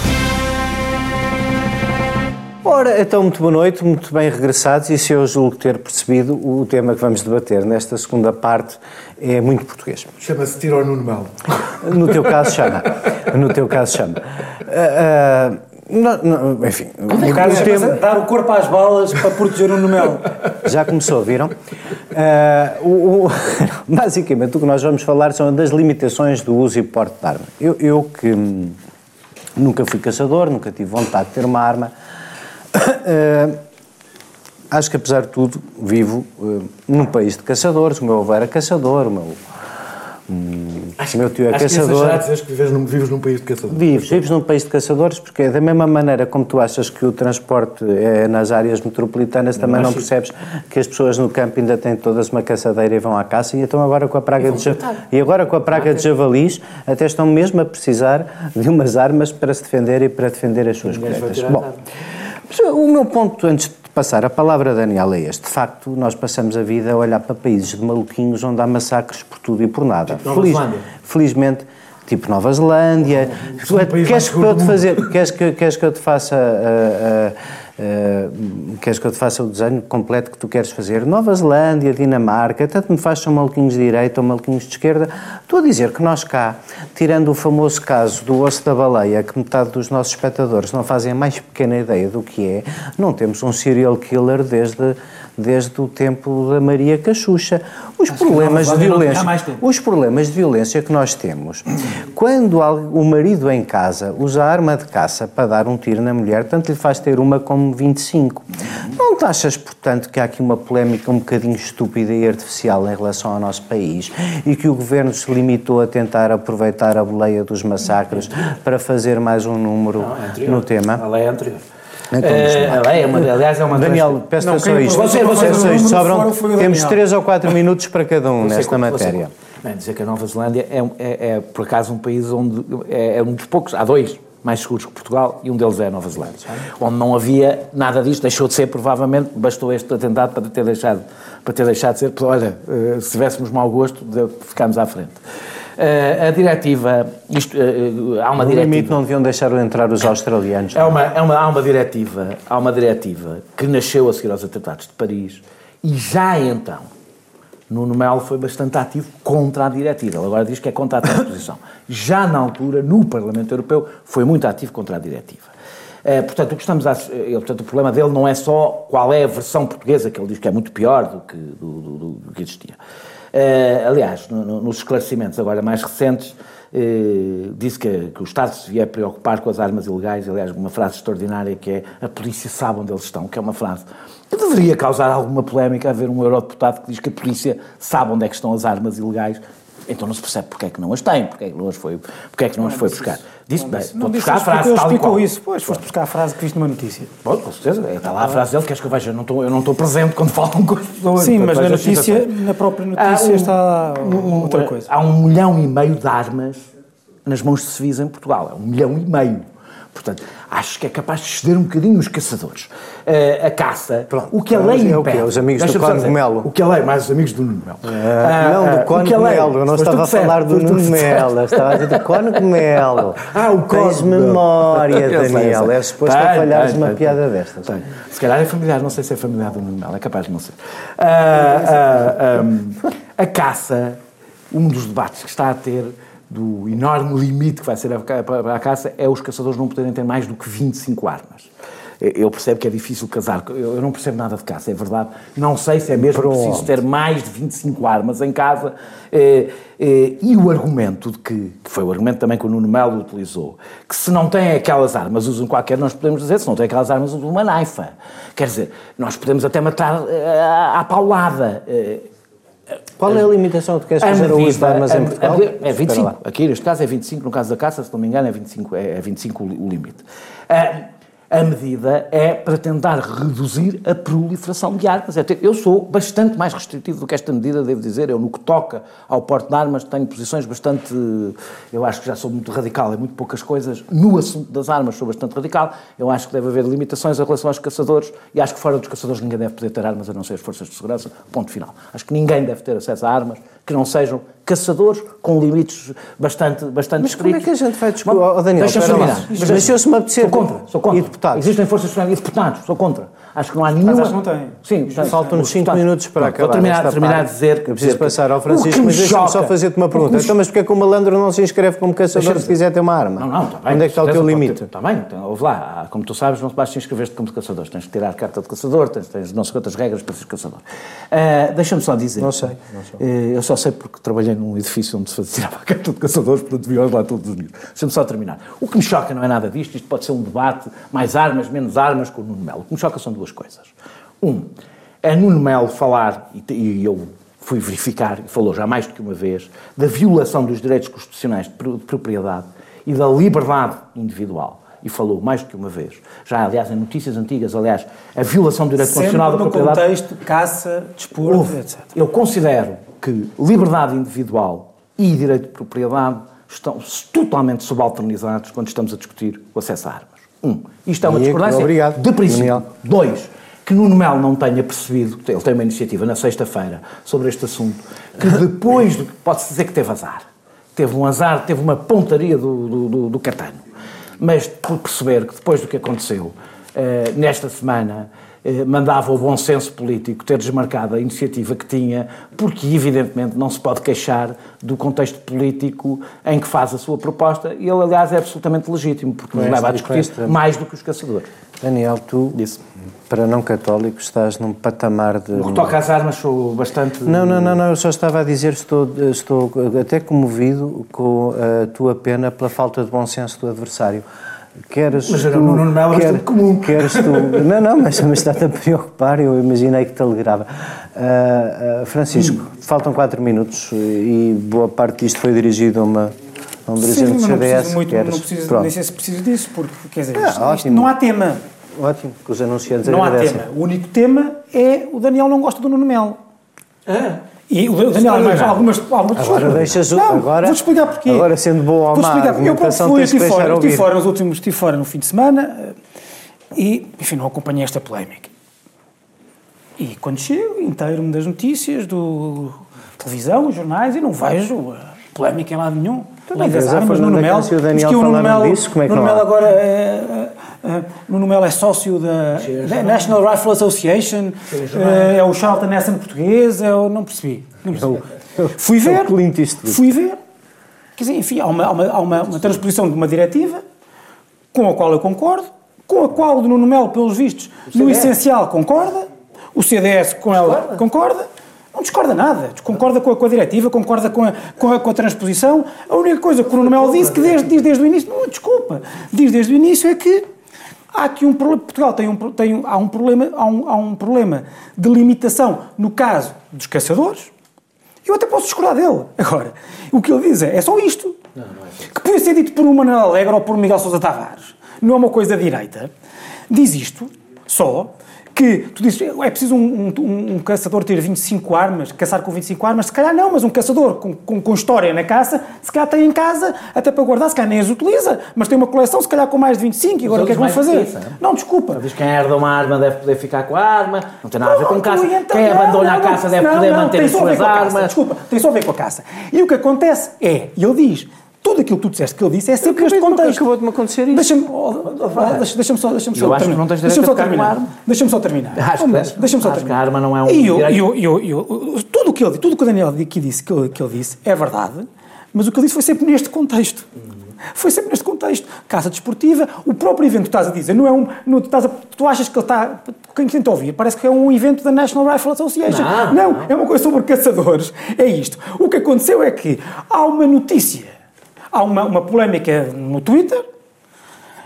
Ora, então, muito boa noite, muito bem regressados e se eu julgo ter percebido, o tema que vamos debater nesta segunda parte é muito português. Chama-se Tiro ao Nuno Melo. No teu caso chama. No teu caso chama. Ah, ah, não- não, enfim, O Carlos o tema- dar o corpo às balas para proteger o Numelo. já começou, viram? Ah, o- o- basicamente, o que nós vamos falar são das limitações do uso e porte de arma. Eu, eu que hum, nunca fui caçador, nunca tive vontade de ter uma arma, ah, acho que, apesar de tudo, vivo ah, num país de caçadores. O meu avô era caçador, o meu, Hum, o meu tio é Acho que caçador. exagerado dizeres que vives num, vives num país de caçadores. Vives, vives num país de caçadores, porque da mesma maneira como tu achas que o transporte é nas áreas metropolitanas, também não percebes que as pessoas no campo ainda têm todas uma caçadeira e vão à caça, e então agora com a praga de, e agora com a praga de javalis, até estão mesmo a precisar de umas armas para se defender e para defender as suas colheitas. Bom, o meu ponto antes de passar a palavra a Daniel é este. De facto, nós passamos a vida a olhar para países de maluquinhos onde há massacres por tudo e por nada. Nova Zelândia. Felizmente, tipo Nova Zelândia. Mais queres, que eu te fazer, queres, que, queres que eu te faça. Ah, queres que eu te faça o desenho completo que tu queres fazer? Nova Zelândia, Dinamarca, tanto me faz são maluquinhos de direita ou maluquinhos de esquerda. Estou a dizer que nós cá, tirando o famoso caso do osso da baleia, que metade dos nossos espectadores não fazem a mais pequena ideia do que é, não temos um serial killer desde, desde o tempo da Maria Cachucha. Os problemas de não violência. Os problemas de violência que nós temos, quando o marido em casa usa a arma de caça para dar um tiro na mulher, tanto lhe faz ter uma como 25. Não te achas, portanto, que há aqui uma polémica um bocadinho estúpida e artificial em relação ao nosso país e que o governo se limitou a tentar aproveitar a boleia dos massacres para fazer mais um número no tema? A lei é anterior. Então, Eh, a lei é uma, aliás, é uma Daniel, peço Não, só quem isto. você- você- você- Sobram- temos Daniel. 3 ou 4 minutos para cada um Você nesta matéria. Bem, dizer que a Nova Zelândia é, é- é, por acaso um país onde é, é um dos poucos, há dois mais seguros que Portugal e um deles é a Nova Zelândia, onde não havia nada disto, deixou de ser provavelmente, bastou este atentado para ter deixado, para ter deixado de ser, porque, olha, eh, se tivéssemos mau gosto, ficámos à frente. Eh, a diretiva, isto, eh, há uma No diretiva... limite não deviam deixar entrar os australianos. É uma, é uma, há, uma diretiva, há uma diretiva que nasceu a seguir aos atentados de Paris e já então Nuno Melo foi bastante ativo contra a diretiva. Ele agora diz que é contra a transposição. Já na altura, no Parlamento Europeu, foi muito ativo contra a diretiva. Eh, portanto, o que estamos a, portanto, o problema dele não é só qual é a versão portuguesa, que ele diz que é muito pior do que, do- do- do que existia. Eh, aliás, no- no- nos esclarecimentos agora mais recentes, eh, disse que, que o Estado se vier preocupar com as armas ilegais, aliás, uma frase extraordinária que é a polícia sabe onde eles estão, que é uma frase que deveria causar alguma polémica haver um eurodeputado que diz que a polícia sabe onde é que estão as armas ilegais, então não se percebe porque é que não as tem, porque é que não as foi, porque é que não as foi buscar. Disse bem, estou buscar a isso, frase tal e qual. isso. Pois, foste buscar a frase que viste numa notícia. Bom, com certeza, está lá a frase dele, queres que eu veja? Eu não estou, eu não estou presente quando falam com as pessoas. Sim, mas na notícia, na própria notícia um- está um- outra coisa. Há um milhão e meio de armas nas mãos de civis em Portugal. É um milhão e meio. Portanto, acho que é capaz de ceder um bocadinho os caçadores. Eh, a caça, o que a lei é o impede... Os amigos do Cónigo Melo. O que a lei, mais os amigos do Nuno Melo. Ah, não, do que Cónigo Melo. Eu não estava a que falar do que Nuno. Melo. Estava a dizer do Cónigo Melo. Ah, o Cónigo memória, Daniel. É suposto Tenho, falhares uma piada destas. Se calhar é familiar, não sei se é familiar do Nuno Melo, é capaz de não ser. Ah, ah, ah, a caça, um dos debates que está a ter do enorme limite que vai ser a, a caça é os caçadores não poderem ter mais do que 25 armas. Eu percebo que é difícil casar, eu não percebo nada de caça, é verdade. Não sei se é mesmo preciso ter mais de 25 armas em casa. Eh, eh, E o argumento de que, que foi o argumento também que o Nuno Melo utilizou, que se não têm aquelas armas, usam qualquer, nós podemos dizer, se não têm aquelas armas, usam uma naifa. Quer dizer, nós podemos até matar eh, à paulada. Qual é a limitação que queres fazer ao uso de armas em Portugal? É Espera 25. lá. Aqui, neste caso, é 25. No caso da caça, se não me engano, é 25, é, é 25 o li- o limite. A, a medida é para tentar reduzir a proliferação de armas. É Eu sou bastante mais restritivo do que esta medida, devo dizer. Eu, no que toca ao porte de armas, tenho posições bastante. Eu acho que já sou muito radical em muito poucas coisas. No assunto das armas, sou bastante radical. Eu acho que deve haver limitações em relação aos caçadores e acho que fora dos caçadores ninguém deve poder ter armas a não ser as forças de segurança. Ponto final. Acho que ninguém deve ter acesso a armas que não sejam caçadores com limites bastante, bastante Mas como é que a gente vai discutir? Oh, Daniel, deixa-me terminar. Mas- mas se eu se me apetecer- Sou contra, sou contra. E deputados? Existem forças e deputados, sou contra. Acho que não há nenhuma... acho que não tem. Sim, tem. Faltam-nos Os 5 deputados. minutos para acabar. Vou terminar, esta terminar parte. de dizer... Eu preciso dizer que- passar ao Francisco, que mas deixa-me só fazer-te uma que pergunta. Então, mas porque é que o malandro não se inscreve como caçador se quiser ter uma arma? Não, não, está bem. Onde é que está o teu limite? Está bem, então, ouve lá. há- Como tu sabes, não te basta inscrever-te como caçador. Tens que tirar a carta de caçador, tens, tens não sei quantas regras para ser caçador. Ah, Deixa-me só dizer. Não sei, não sei. Eh, Eu só sei porque trabalhei num edifício onde se fazia- tirava a carta de caçadores, portanto vi lá todos os dias. Deixa-me só terminar. O que me choca não é nada disto, isto pode ser um debate, mais armas, menos armas, com o Nuno Melo. O que me choca são duas coisas. Um, é Nuno Melo falar, e, e eu fui verificar, e falou já mais do que uma vez, da violação dos direitos constitucionais de pro- de propriedade e da liberdade individual. E falou mais do que uma vez. Já, aliás, em notícias antigas, aliás, a violação do direito Sempre constitucional da no propriedade. contexto caça, desporto, Houve. etc. Eu considero que liberdade individual e direito de propriedade estão totalmente subalternizados quando estamos a discutir o acesso a armas. Um, isto é uma E- discordância obrigado, de princípio. Daniel. Dois, que Nuno Melo não tenha percebido, ele tem uma iniciativa na sexta-feira sobre este assunto, que depois, do, pode-se dizer que teve azar. Teve um azar, teve uma pontaria do, do, do, do Catano. Mas por perceber que depois do que aconteceu eh, nesta semana, mandava o bom senso político ter desmarcado a iniciativa que tinha, porque evidentemente não se pode queixar do contexto político em que faz a sua proposta, e ele, aliás, é absolutamente legítimo, porque nos leva a discutir esta- mais do que os caçadores. Daniel, tu, Disse. para não católico, estás num patamar de. No que toca às armas, sou bastante. Não, não, não, não, eu só estava a dizer, estou, estou até comovido com a tua pena pela falta de bom senso do adversário. Queres Mas tu, era no Nuno Melo quer- bastante comum. Queres tu, não, não, mas, mas está-te a preocupar, eu imaginei que te alegrava. Ah, ah, Francisco, faltam quatro minutos e boa parte disto foi dirigido a, uma, a um Sim, dirigente mas do não CDS. preciso muito, queres? não preciso, Pronto. nem sei se preciso disso, porque, quer dizer, Ah, isto- isto não há tema. Ótimo, que os anunciantes Não há agradecem. tema. O único tema é o Daniel não gosta do Nuno Melo. E o Daniel, mas algumas, algumas Agora deixas o- Não, agora- vou-te explicar porquê. agora sendo bom ou má eu argumentação, fui, estive deixar fora, estive fora nos últimos, estive fora no fim de semana eh, e, enfim, não acompanhei esta polémica. E quando chego, inteiro-me das notícias, do televisão, jornais, e não vejo polémica em lado nenhum. Vês a armas, Fernanda Nuno Melo. Câncio o diz Daniel que o Nuno Melo, disso, como é que Nuno há? Melo agora é, é, é, Nuno Melo é sócio da, da National Rifle Association, é, é o Charlton Heston português, é o- não percebi. Não percebi. Fui é o ver, fui ver, quer dizer, enfim, há uma, há uma, há uma, uma transposição de uma diretiva com a qual eu concordo, com a qual o Nuno Melo, pelos vistos, no essencial concorda, o CDS com ela concorda, não discorda nada, concorda com a, com a diretiva, concorda com a, com, a, com a transposição. A única coisa que o Nuno Melo disse, que desde, diz desde o início, não, desculpa, diz desde o início é que há aqui um problema, Portugal tem um, tem, há, um problema, há, um, há um problema de limitação no caso dos caçadores, eu até posso discordar dele. Agora, o que ele diz é, é só isto. Que podia ser dito por um Manuel Alegre ou por Miguel Sousa Tavares. Não é uma coisa direita. Diz isto, só, que tu dizes, é preciso um, um- um caçador ter 25 armas, caçar com 25 armas, se calhar não, mas um caçador com, com, com história na caça, se calhar tem em casa, até para guardar, se calhar nem as utiliza, mas tem uma coleção, se calhar com mais de 25, e agora o que é que vão fazer? isso, Não, desculpa. Diz que quem herda uma arma deve poder ficar com a arma, não tem nada a ver com caça. então- Quem não, abandona a não, caça deve não, poder não, manter as a suas a armas. Desculpa, tem só a ver com a caça. E o que acontece é, e ele diz, tudo aquilo que tu disseste que ele disse é sempre neste contexto. acabou de me acontecer isso. Deixa-me oh, oh, deixa- deixa-me só, deixa-me só Eu acho que terminar. Deixa-me só terminar. Deixa-me só terminar. Acho que tens. Deixa-me só terminar. a arma não é um E eu, eu, eu, eu- tudo o que ele, tudo o que o Daniel aqui disse, que ele, que ele disse, é verdade, mas o que ele disse foi sempre neste contexto. Foi sempre neste contexto. Caça desportiva, o próprio evento que estás a dizer, não é um. Não, tu, estás a- tu achas que ele está. Quem tenta ouvir, parece que é um evento da National Rifle Association. Não, não, não. é uma coisa sobre caçadores. É isto. O que aconteceu é que há uma notícia, há uma, uma polémica no Twitter.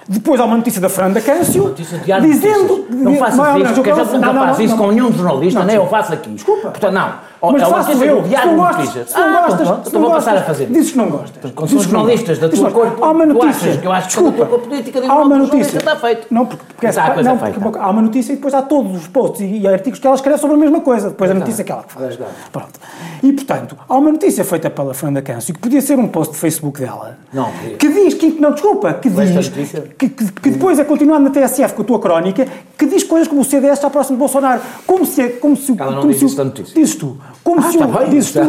Depois há uma notícia da Fernanda Câncio de dizendo notícias. Não faças Não, isso, não, não, não, não, não, com não. nenhum jornalista, Não, nem eu desculpa. faço aqui. Desculpa. Portanto, não. Faço não não não não não jornalistas da gostas. tua Dizes que não cor, gostas. Há uma tu notícia. achas que eu acho que Desculpa. toda a tua política de Há uma notícia. está feito. Não, porque, porque Está a coisa não, feita. porque há uma notícia e depois há todos os posts e, artigos que ela escreve sobre a mesma coisa, depois da notícia que ela faz. Pronto. E, portanto, há uma notícia feita pela Fernanda Câncio que podia ser um post de Facebook dela. Não. Que diz, que, não, desculpa, que diz, notícia? que, que, que depois é continuado na TSF com a tua crónica, que diz coisas como o CDS está próximo de Bolsonaro. Como se, como se, Ela não como diz se isso da notícia. Dizes tu. Como Ah, se o, bem, dizes é.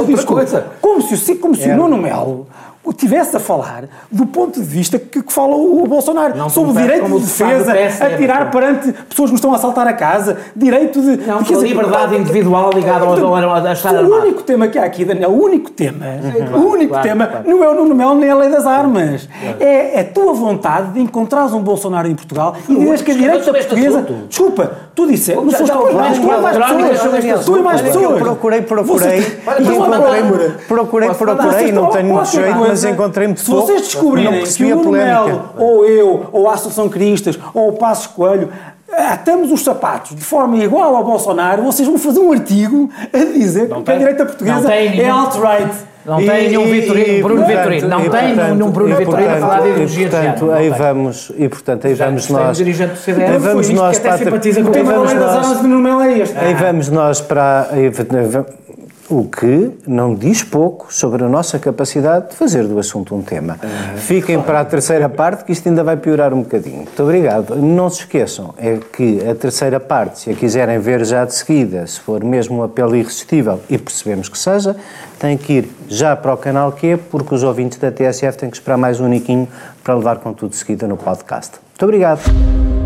Como se, o- se- como se o Nuno Melo o tivesse a falar do ponto de vista que, que fala o Bolsonaro Não sobre o direito de o defesa, a tirar perante pessoas que estão a assaltar a casa, direito de... Não, dizer, liberdade individual ligada ao- ao- ao- a estar o armado. único tema que há aqui, Daniel, o único tema, o único claro, tema claro. não é o Nuno Melo nem a lei das armas. É a tua vontade de encontrares um Bolsonaro em Portugal e dizes que a direita portuguesa... Desculpa, tu disse... Não foste não, mais tu é mais pessoas. Tu é mais pessoas. Eu procurei, procurei, e encontrei, procurei, procurei, não tenho muito jeito, mas coisa, encontrei muito Se vocês descobrirem que o Nuno polémica. Melo, ou eu, ou a Associação Cristas, ou o Passos Coelho, atamos os sapatos de forma igual ao Bolsonaro, vocês vão fazer um artigo a dizer que a direita portuguesa é alt-right. Não tem nenhum Vitorino, Bruno Vitorino, não tem nenhum Bruno Vitorino a falar de ideologia e, portanto, aí vamos e portanto aí vamos nós dirigente do CDS. aí Foi vamos nós que até para a- simpatiza com o tema da lei das nós- Mas não não é este. Aí vamos nós para. aí O que não diz pouco sobre a nossa capacidade de fazer do assunto um tema. Fiquem para a terceira parte, que isto ainda vai piorar um bocadinho. Muito obrigado. Não se esqueçam, é que a terceira parte, se a quiserem ver já de seguida, se for mesmo um apelo irresistível, e percebemos que seja, tem que ir já para o canal Q, porque os ouvintes da TSF têm que esperar mais um niquinho para levar com tudo de seguida no podcast. Muito obrigado.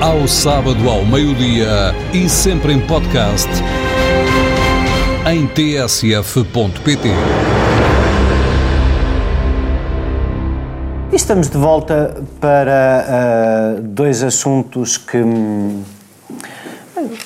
Ao sábado ao meio-dia e sempre em podcast em tsf.pt. Estamos de volta para ah, dois assuntos que,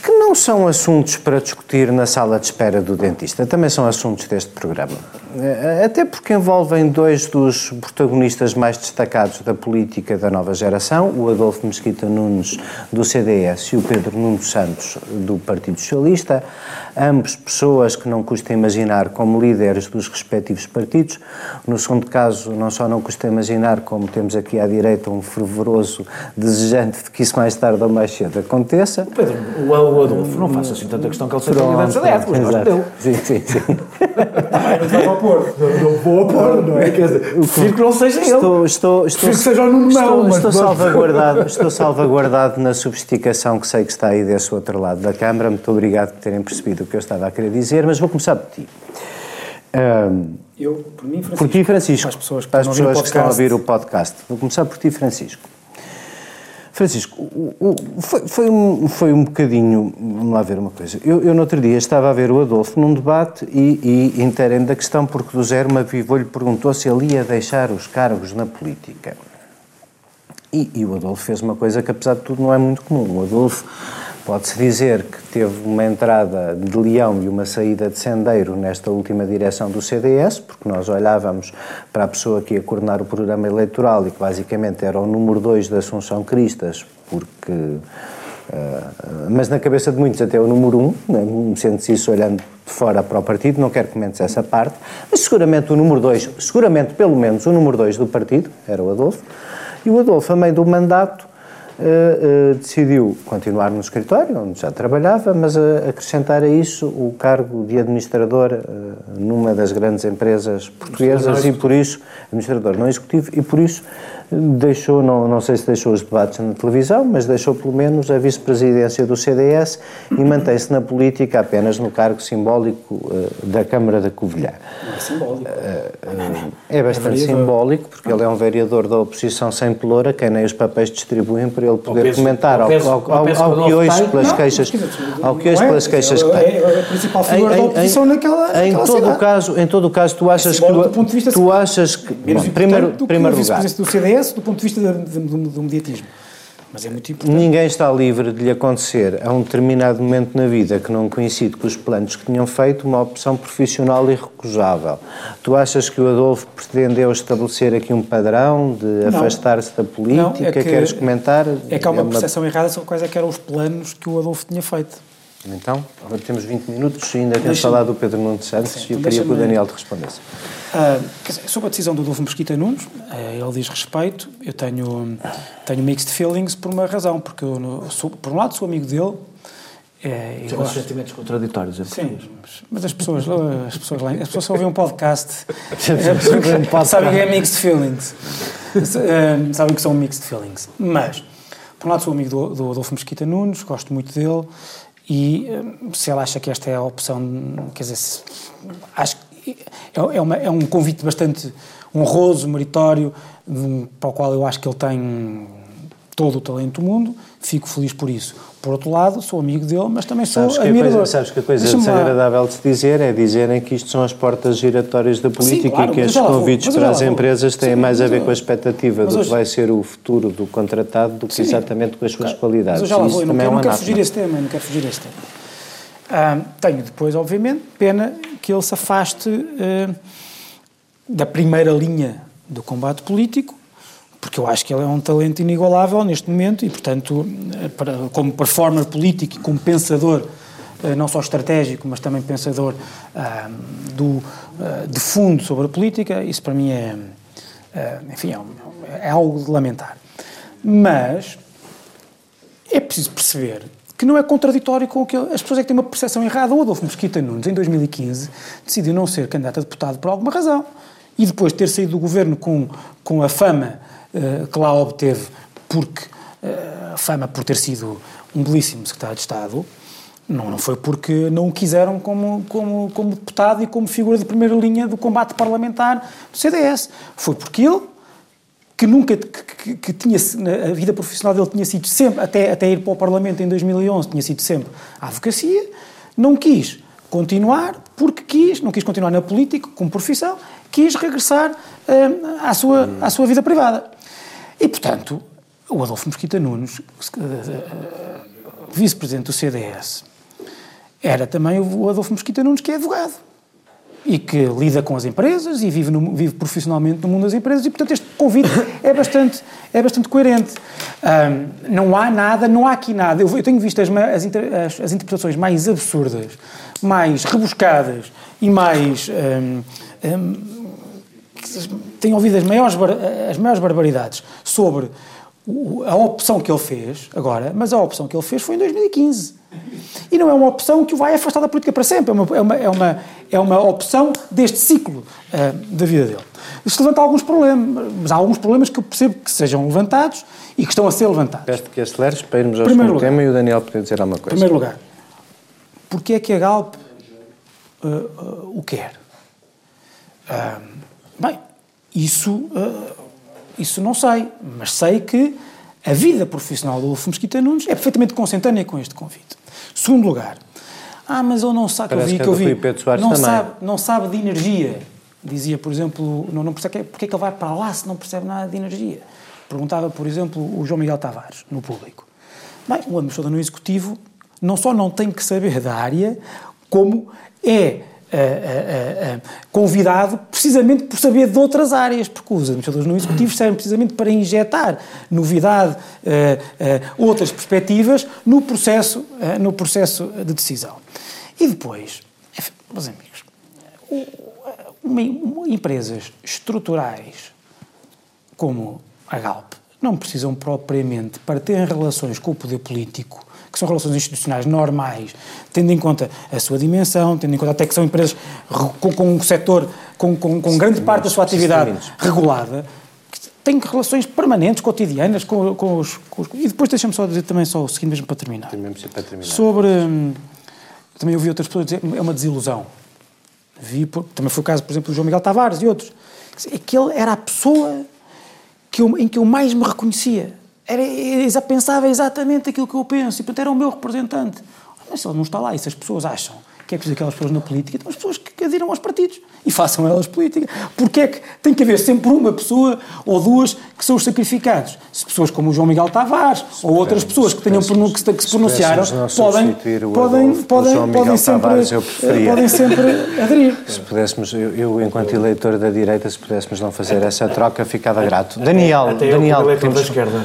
que não são assuntos para discutir na sala de espera do dentista, também são assuntos deste programa. Eh, Até porque envolvem dois dos protagonistas mais destacados da política da nova geração, o Adolfo Mesquita Nunes, do CDS, e o Pedro Nuno Santos, do Partido Socialista, ambos pessoas que não custa imaginar como líderes dos respectivos partidos. No segundo caso, não só não custa imaginar, como temos aqui à direita um fervoroso desejante de que isso mais tarde ou mais cedo aconteça. Pedro, o, o Adolfo, não faça assim tanta questão que ele seja líder do CDS, mas dele. Sim, sim, sim. Não vou pôr, não é? Quer dizer, prefiro que não seja ele. Estou, estou, estou, Prefiro que seja o Nuno estou, Melo, estou salvaguardado, estou salvaguardado na sofisticação que sei que está aí desse outro lado da Câmara. Muito obrigado por terem percebido o que eu estava a querer dizer, mas vou começar por ti. Ahm, Eu, por mim, Francisco. por ti, Francisco. Para as pessoas que, Para as a pessoas que estão a ouvir o podcast. Vou começar por ti, Francisco. Francisco, foi, foi, um, foi um bocadinho. Vamos lá ver uma coisa. Eu, eu no outro dia estava a ver o Adolfo num debate e, e da questão, porque do Zé uma Vivô lhe perguntou se ele ia deixar os cargos na política. E, e o Adolfo fez uma coisa que, apesar de tudo, não é muito comum. O Adolfo pode-se dizer que teve uma entrada de leão e uma saída de sendeiro nesta última direção do CDS, porque nós olhávamos para a pessoa que ia coordenar o programa eleitoral e que basicamente era o número 2 da Assunção Cristas, porque. ah, mas na cabeça de muitos até o número 1, um, né, sente-se isso olhando de fora para o partido, não quero que comentes essa parte, mas seguramente o número 2, seguramente pelo menos o número 2 do partido, era o Adolfo, e o Adolfo, a meio do mandato, eh, eh, decidiu continuar no escritório, onde já trabalhava, mas a- acrescentar a isso o cargo de administrador eh, numa das grandes empresas portuguesas e por isso, administrador não executivo, e por isso eh, deixou, não, não sei se deixou os debates na televisão, mas deixou pelo menos a vice-presidência do CDS e mantém-se na política apenas no cargo simbólico eh, da Câmara da Covilhã. É simbólico. É bastante vereador. simbólico, porque ele é um vereador da oposição sem peloura, quem nem os papéis distribuem para ele poder peso- comentar ao ao, peso- ao, ao ao, que que hoje, pelas Não, queixas, dizer, ao que hoje, não é, pelas queixas que é- tem. é a principal figura da oposição naquela- Em naquela todo o cidade. caso, em todo o caso, tu achas que simbólico o- do ponto de vista- tu achas que bom, primeiro, que primeiro lugar. do CDS do ponto de vista de- do, do mediatismo. Mas é muito importante. Ninguém está livre de lhe acontecer a um determinado momento na vida que não coincide com os planos que tinham feito uma opção profissional irrecusável. Tu achas que o Adolfo pretendeu estabelecer aqui um padrão de afastar-se da política? Não, é que- Queres comentar? É que há uma uma- percepção errada sobre quais é que eram os planos que o Adolfo tinha feito. Então, agora temos 20 minutos e ainda temos falado do Pedro Nuno Santos Sim, e eu então queria que o Daniel te respondesse. Ah, sobre a decisão do Adolfo Mesquita Nunes, eh, ele diz respeito, eu tenho, tenho mixed feelings por uma razão, porque eu, sou- por um lado, sou amigo dele. Temos gosto- sentimentos contraditórios. é Sim, mas, as pessoas, as pessoas, lá, as pessoas ouvem um podcast, podcast. sabem que é mixed feelings, Eh, sabem que são mixed feelings. Mas, por um lado, sou amigo do, do Adolfo Mesquita Nunes, gosto muito dele, e se ele acha que esta é a opção, quer dizer, acho é, é uma- é um convite bastante honroso, meritório, para o qual eu acho que ele tem todo o talento do mundo, fico feliz por isso. Por outro lado, sou amigo dele, mas também sou sabes que admirador. Coisa, sabes que a coisa desagradável de se dizer é dizerem que isto são as portas giratórias da política claro, e que estes vou, convites eu para as vou. empresas têm Sim, mais a ver eu- com a expectativa do hoje- que vai ser o futuro do contratado do que Sim. exatamente com as suas qualidades. Mas eu já lá vou, eu não, também quero, é não quero fugir esse tema, não quero fugir esse tema. Tenho depois, obviamente, pena que ele se afaste ah, da primeira linha do combate político, porque eu acho que ele é um talento inigualável neste momento e, portanto, eh, para- como performer político e como pensador, eh, não só estratégico, mas também pensador do, de fundo sobre a política, isso para mim é, eh, enfim, é, um- é algo de lamentar. Mas é preciso perceber que não é contraditório com o que as pessoas é que têm uma percepção errada. O Adolfo Mesquita Nunes, em 2015, decidiu não ser candidato a deputado por alguma razão. E depois de ter saído do governo com, com a fama eh, que lá obteve, porque eh, a fama por ter sido um belíssimo secretário de Estado, não, não foi porque não o quiseram como, como, como deputado e como figura de primeira linha do combate parlamentar do CDS. Foi porque ele que nunca que, que- que tinha a vida profissional dele tinha sido sempre até até ir para o Parlamento em 2011 tinha sido sempre a advocacia não quis continuar porque quis não quis continuar na política como profissão quis regressar eh, à sua à sua vida privada. E portanto o Adolfo Mesquita Nunes eh, eh, vice-presidente do CDS era também o Adolfo Mesquita Nunes que é advogado e que lida com as empresas e vive, no- vive profissionalmente no mundo das empresas e, portanto, este convite é bastante, é bastante coerente. Ahm, não há nada, não há aqui nada. Eu, eu tenho visto as, as, as- as interpretações mais absurdas, mais rebuscadas e mais. ahm, que tenho ouvido as maiores, as maiores barbaridades sobre a opção que ele fez agora, mas a opção que ele fez foi em 2015. E não é uma opção que o vai afastar da política para sempre, é uma, é uma, é uma, é uma opção deste ciclo ah, da vida dele. Isto levanta alguns problemas, mas há alguns problemas que eu percebo que sejam levantados e que estão a ser levantados. Peço que aceleres para irmos ao Primeiro lugar. tema e o Daniel poder dizer alguma Em coisa. primeiro lugar, porque é que a Galp ah, ah, o quer? Bem, isso, isso não sei, mas sei que a vida profissional do Adolfo Mesquita Nunes é perfeitamente consentânea com este convite. Segundo lugar, ah, mas ele não sabe, que eu Parece vi, que que eu é vi, não, também. sabe, não sabe de energia. Dizia, por exemplo, não, não percebe que- porque é que ele vai para lá se não percebe nada de energia. Perguntava, por exemplo, o João Miguel Tavares, no público. Bem, um administrador no executivo não só não tem que saber da área, como é ah, ah, ah, convidado precisamente por saber de outras áreas, porque os administradores no executivo servem precisamente para injetar novidade, outras perspectivas no processo, no processo de decisão. E depois, enfim, meus amigos, empresas estruturais como a Galp não precisam propriamente para terem relações com o poder político, que são relações institucionais normais, tendo em conta a sua dimensão, tendo em conta até que são empresas re- com, com um setor, com, com, com grande parte da sua atividade regulada, que têm relações permanentes, cotidianas com, com os, com os- E depois deixa-me só dizer também só o seguinte, mesmo para terminar. para terminar. Sobre. hum, Também ouvi outras pessoas dizer é uma desilusão. Vi, também foi o caso, por exemplo, do João Miguel Tavares e outros. É que ele era a pessoa que eu- em que eu mais me reconhecia. Era, exa- pensava exatamente aquilo que eu penso e, portanto, era o meu representante. Mas ele não está lá e se as pessoas acham que é preciso aquelas pessoas na política, então as pessoas que que adiram aos partidos e façam elas política. Porque é que tem que haver sempre uma pessoa ou duas que são os sacrificados? Se pessoas como o João Miguel Tavares ou outras pessoas que, tenham, que, se, que se pronunciaram não podem, podem, podem, podem, sempre, Tavares, preferia. podem sempre aderir. Se pudéssemos, eu, eu, enquanto eleitor da direita, se pudéssemos não fazer essa troca, ficava grato. Daniel, Até eu, Daniel, eleitor da temos, esquerda.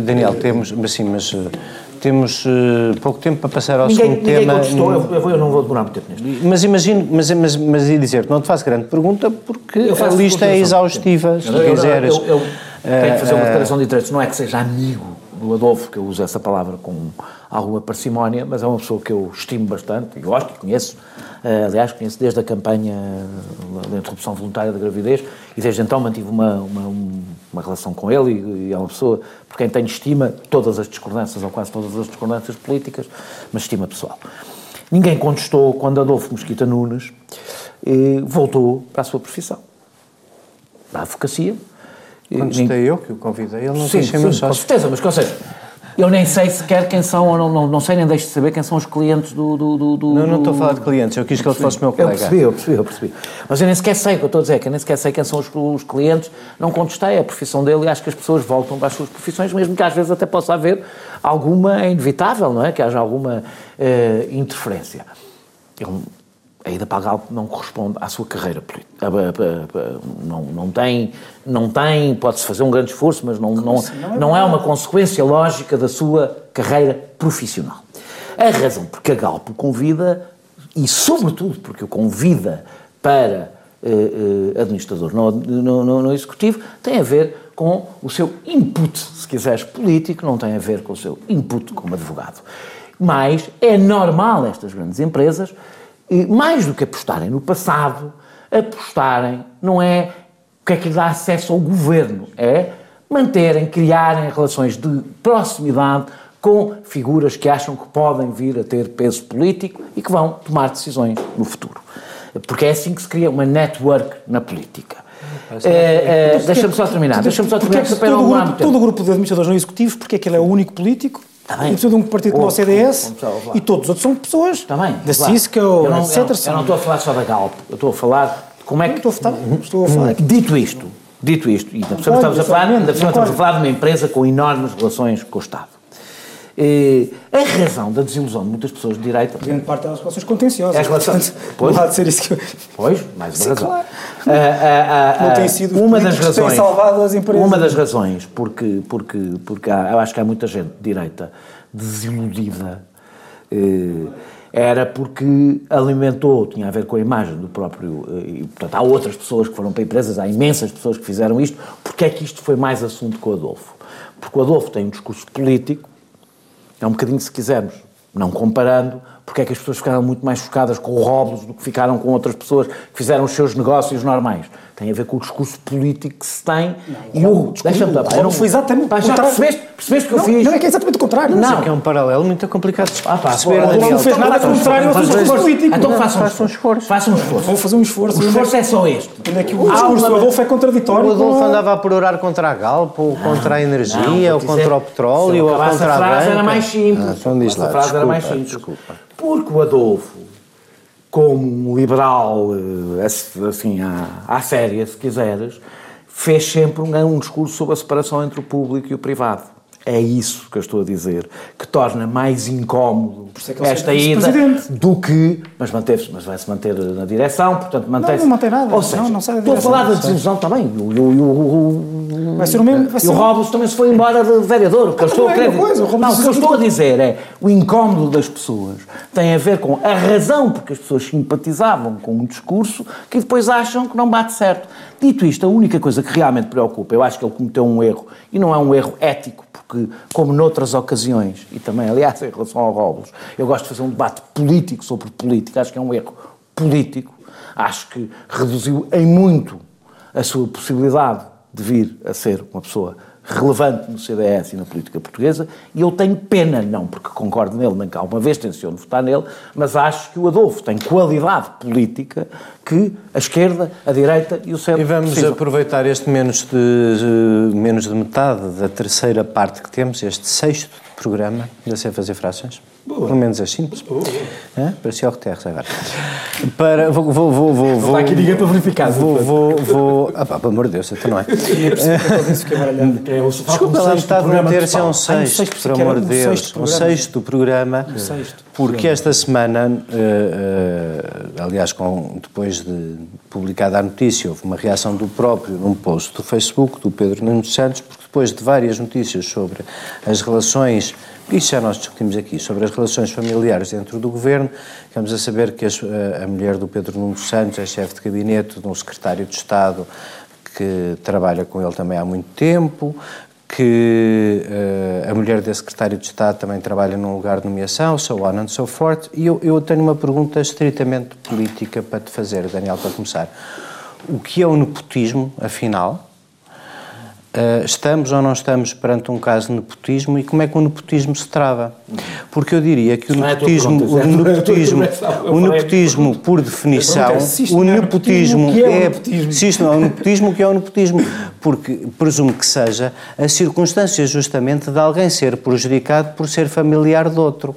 Daniel, temos, mas sim, mas eh, temos eh, pouco tempo para passar ao Ninguém, segundo ninguém tema. contestou, eu, eu vou- eu não vou demorar muito tempo nisto. Mas imagino, mas, mas, mas ia dizer, não te faço grande pergunta porque Eu a lista é exaustiva, se tu Eu- eu- quiseres. Eu, eu tenho que fazer uma Eh, declaração de interesses. Não é que seja amigo do Adolfo, que eu uso essa palavra com alguma parcimónia, mas é uma pessoa que eu estimo bastante e gosto e conheço. Eh, aliás, conheço desde a campanha da interrupção voluntária da gravidez e desde então mantive uma, uma, uma relação com ele e, e é uma pessoa por quem tenho estima, todas as discordâncias ou quase todas as discordâncias políticas, mas estima pessoal. Ninguém contestou quando Adolfo Mosquita Nunes eh, voltou para a sua profissão. da advocacia. Quando estei eu que o convidei, ele não sim, quis ser meu com sócio. certeza, mas ou seja, eu nem sei sequer quem são, ou não, não, não sei nem deixo de saber quem são os clientes do... do, do, do Não, não estou a falar de clientes, eu quis que ele fosse meu Eu colega. percebi, eu percebi, eu percebi. Mas eu nem sequer sei o que eu estou a dizer, que eu nem sequer sei quem são os, os clientes, não contestei a profissão dele e acho que as pessoas voltam para as suas profissões, mesmo que às vezes até possa haver alguma, é inevitável, não é? Que haja alguma eh, interferência. A ida para a Galp não corresponde à sua carreira política. Não, não tem, não tem pode-se fazer um grande esforço, mas não, não, não é uma consequência lógica da sua carreira profissional. A razão porque a Galp o convida, e sobretudo porque o convida para eh, eh, administrador no, no- no Executivo, tem a ver com o seu input, se quiseres, político, não tem a ver com o seu input como advogado. Mas é normal estas grandes empresas, e mais do que apostarem no passado, apostarem, não é o que é que lhe dá acesso ao governo, é manterem, criarem relações de proximidade com figuras que acham que podem vir a ter peso político e que vão tomar decisões no futuro. Porque é assim que se cria uma network na política. É, é, Deixa-me só terminar. Deixa-me só Porque é terminar. que todo, o grupo, todo o grupo de administradores não executivos, porque é que ele é o único político, bem. e precisa de um partido como o CDS, e todos os outros são pessoas Está bem. da claro. Cisco, Eu não- etc. Eu não, eu não estou a falar só da Galp. Eu estou a falar de como é que... Estou a estou a falar aqui. Dito isto, dito isto, e ainda por cima Concordo, estamos a falar, ainda estamos a falar de uma empresa com enormes relações com o Estado. Eh, a razão da desilusão de muitas pessoas de direita... Grande parte das relações contenciosas. É a relação- portanto, Pois. Não de ser isso que eu... Pois, mais uma Sim, razão. claro. Ah, ah, ah, Não ah, tem sido uma das têm razões, salvado as empresas. Uma das razões, porque, porque, porque há- eu acho que há muita gente de direita desiludida, eh, era porque alimentou, tinha a ver com a imagem do próprio. eh, E, portanto, há outras pessoas que foram para empresas, há imensas pessoas que fizeram isto. Porque é que isto foi mais assunto com o Adolfo? Porque o Adolfo tem um discurso político, é um bocadinho, se quisermos, não comparando, porque é que as pessoas ficaram muito mais chocadas com o Robles do que ficaram com outras pessoas que fizeram os seus negócios normais. Tem a ver com o discurso político que se tem e o... Deixa-me o Robles foi exatamente Pá, já percebeste, percebeste o que Não, eu fiz? não, é que é exatamente contrário. Não. Não. Que é um paralelo muito complicado de Ah, pá, perceber, pô, Daniel. não fez nada Então, contrário ao discurso político. Então faça um esforço. Faça um esforço. Vou fazer um esforço. O esforço é só este. Onde é que o discurso do Adolfo é contraditório O Adolfo andava a perorar contra a Galp, ou contra a energia, ou contra o petróleo, ou contra a a frase banca. era mais simples. Ah, então diz lá, frase era desculpa, mais simples. desculpa. Porque o Adolfo, como um liberal, eh, assim, à, à séria, se quiseres, fez sempre um, um discurso sobre a separação entre o público e o privado. É isso que eu estou a dizer, que torna mais incómodo é esta ida do que. Mas mas vai-se manter na direção, portanto mantém-se. não mantém nada. Ou seja, Não, não sai da estou a falar da desilusão também. O, o, o, Vai ser o mesmo. Vai e o Robles também se foi embora de vereador. O que eu estou a não é querer Não, o que eu estou a dizer é o incómodo das pessoas tem a ver com a razão porque as pessoas simpatizavam com um discurso que depois acham que não bate certo. Dito isto, a única coisa que realmente preocupa, eu acho que ele cometeu um erro, e não é um erro ético, porque, como noutras ocasiões, e também, aliás, em relação ao Robles, eu gosto de fazer um debate político sobre política, acho que é um erro político, acho que reduziu em muito a sua possibilidade de vir a ser uma pessoa relevante no CDS e na política portuguesa, e eu tenho pena, não porque concordo nele, nem que alguma vez tenciono votar nele, mas acho que o Adolfo tem qualidade política que a esquerda, a direita e o centro E vamos precisam. aproveitar este menos de, menos de metade da terceira parte que temos, este sexto programa, ainda sei fazer frações, pelo menos as simples. Hã? Parecia o Guterres agora. Para, vou, vou, vou, vou, vou, está aqui ninguém para verificar. Vou, vou, vou, ah, pá, pelo amor de Deus, então não é. Desculpa lá, metade não ter se é um sexto, por amor de Deus. Um sexto programa. Porque esta semana, eh, eh, aliás, com, depois de publicada a notícia, houve uma reação do próprio num post do Facebook, do Pedro Nuno Santos, porque depois de várias notícias sobre as relações, isso já nós discutimos aqui, sobre as relações familiares dentro do governo, ficamos a saber que a, a mulher do Pedro Nuno Santos é chefe de gabinete de um secretário de Estado que trabalha com ele também há muito tempo, que eh, a mulher desse secretário de Estado também trabalha num lugar de nomeação, so on and so forth. E eu, eu tenho uma pergunta estritamente política para te fazer, Daniel, para começar. O que é o nepotismo, afinal? Uh, estamos ou não estamos perante um caso de nepotismo e como é que o nepotismo se trava? Porque eu diria que o Não é nepotismo, o é a tua nepotismo, o nepotismo, por definição, é, o é nepotismo o é o é, nepotismo? é o o que é o nepotismo? Porque presumo que seja a circunstância justamente de alguém ser prejudicado por ser familiar de outro.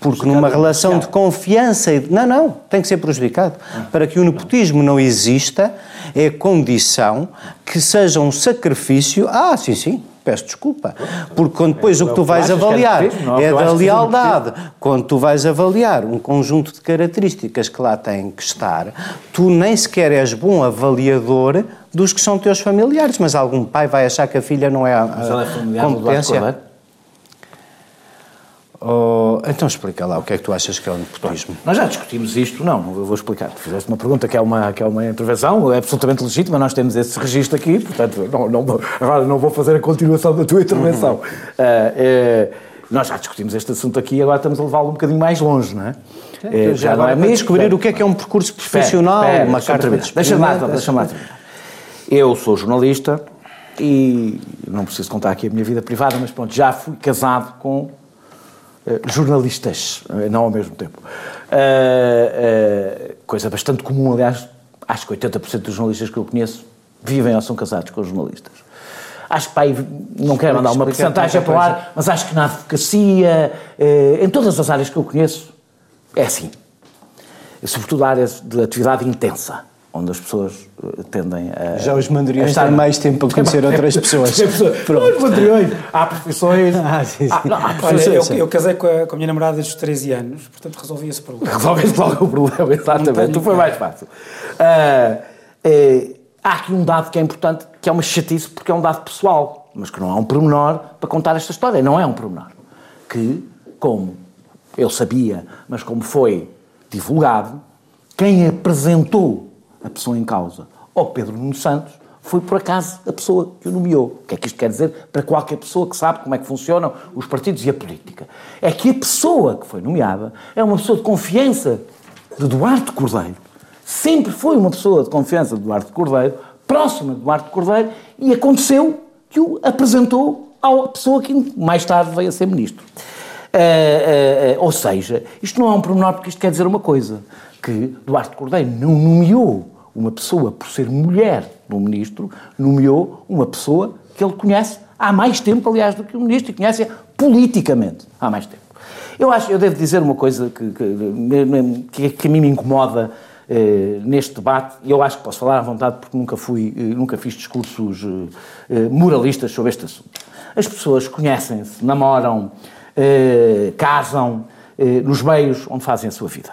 Porque numa relação de confiança e de, não, não, tem que ser prejudicado. Para que o nepotismo não exista, é condição que seja um sacrifício. Ah, sim, sim. Peço desculpa. Porque quando depois o que tu vais é avaliar é é da lealdade. Quando tu vais avaliar um conjunto de características que lá têm que estar, tu nem sequer és bom avaliador dos que são teus familiares. Mas algum pai vai achar que a filha não é a, é a Eduardo competência? Oh, então explica lá o que é que tu achas que é o nepotismo. Nós já discutimos isto, não, eu vou explicar. Tu fizeste uma pergunta que é uma, que é uma intervenção, é absolutamente legítima, nós temos esse registro aqui, portanto, não, não, agora não vou fazer a continuação da tua intervenção. Ah, eh, nós já discutimos este assunto aqui e agora estamos a levá-lo um bocadinho mais longe, não é? Eh, já agora para descobrir o que é que é um percurso profissional, Espera, uma espera, carta deixa-me de. Deixa-me lá, deixa-me lá. Eu sou jornalista e não preciso contar aqui a minha vida privada, mas pronto, já fui casado com jornalistas, eh, não ao mesmo tempo. Eh, eh, coisa bastante comum, aliás, acho que 80% dos jornalistas que eu conheço vivem ou são casados com jornalistas. Acho que pai, não quero mandar uma tanta para o ar, mas acho que na advocacia, eh, em todas as áreas que eu conheço, é assim. Sobretudo áreas de atividade intensa, onde as pessoas eh, tendem a. Já os mandariões a estar- mais tempo para conhecer outras pessoas. Pronto. Os mandriões. Há profissões. Ah, sim, sim. Há- não, há Olha, profissões. eu, eu casei com a, com a minha namorada desde os 13 anos, portanto resolvi esse problema. Resolveste logo o problema, exatamente. Tu foi mais fácil. Ah, eh, há aqui um dado que é importante, que é uma chatice, porque é um dado pessoal, mas que não é um pormenor para contar esta história. Não é um pormenor. Que, como eu sabia, mas como foi divulgado, quem apresentou a pessoa em causa ao Pedro Nuno Santos foi, por acaso, a pessoa que o nomeou. O que é que isto quer dizer para qualquer pessoa que sabe como é que funcionam os partidos e a política? É que a pessoa que foi nomeada é uma pessoa de confiança de Duarte Cordeiro. Sempre foi uma pessoa de confiança de Duarte Cordeiro, próxima de Duarte Cordeiro, e aconteceu que o apresentou à pessoa que mais tarde veio a ser ministro. Ah, ah, ah, ou seja, isto não é um pormenor porque isto quer dizer uma coisa, que Duarte Cordeiro não nomeou uma pessoa por ser mulher do ministro, nomeou uma pessoa que ele conhece há mais tempo, aliás, do que o ministro, e conhece politicamente há mais tempo. Eu acho, eu devo dizer uma coisa que, que, que, que a mim me incomoda eh, neste debate, e eu acho que posso falar à vontade porque nunca fui, eh, nunca fiz discursos eh, eh, moralistas sobre este assunto. As pessoas conhecem-se, namoram, eh, casam eh, nos meios onde fazem a sua vida.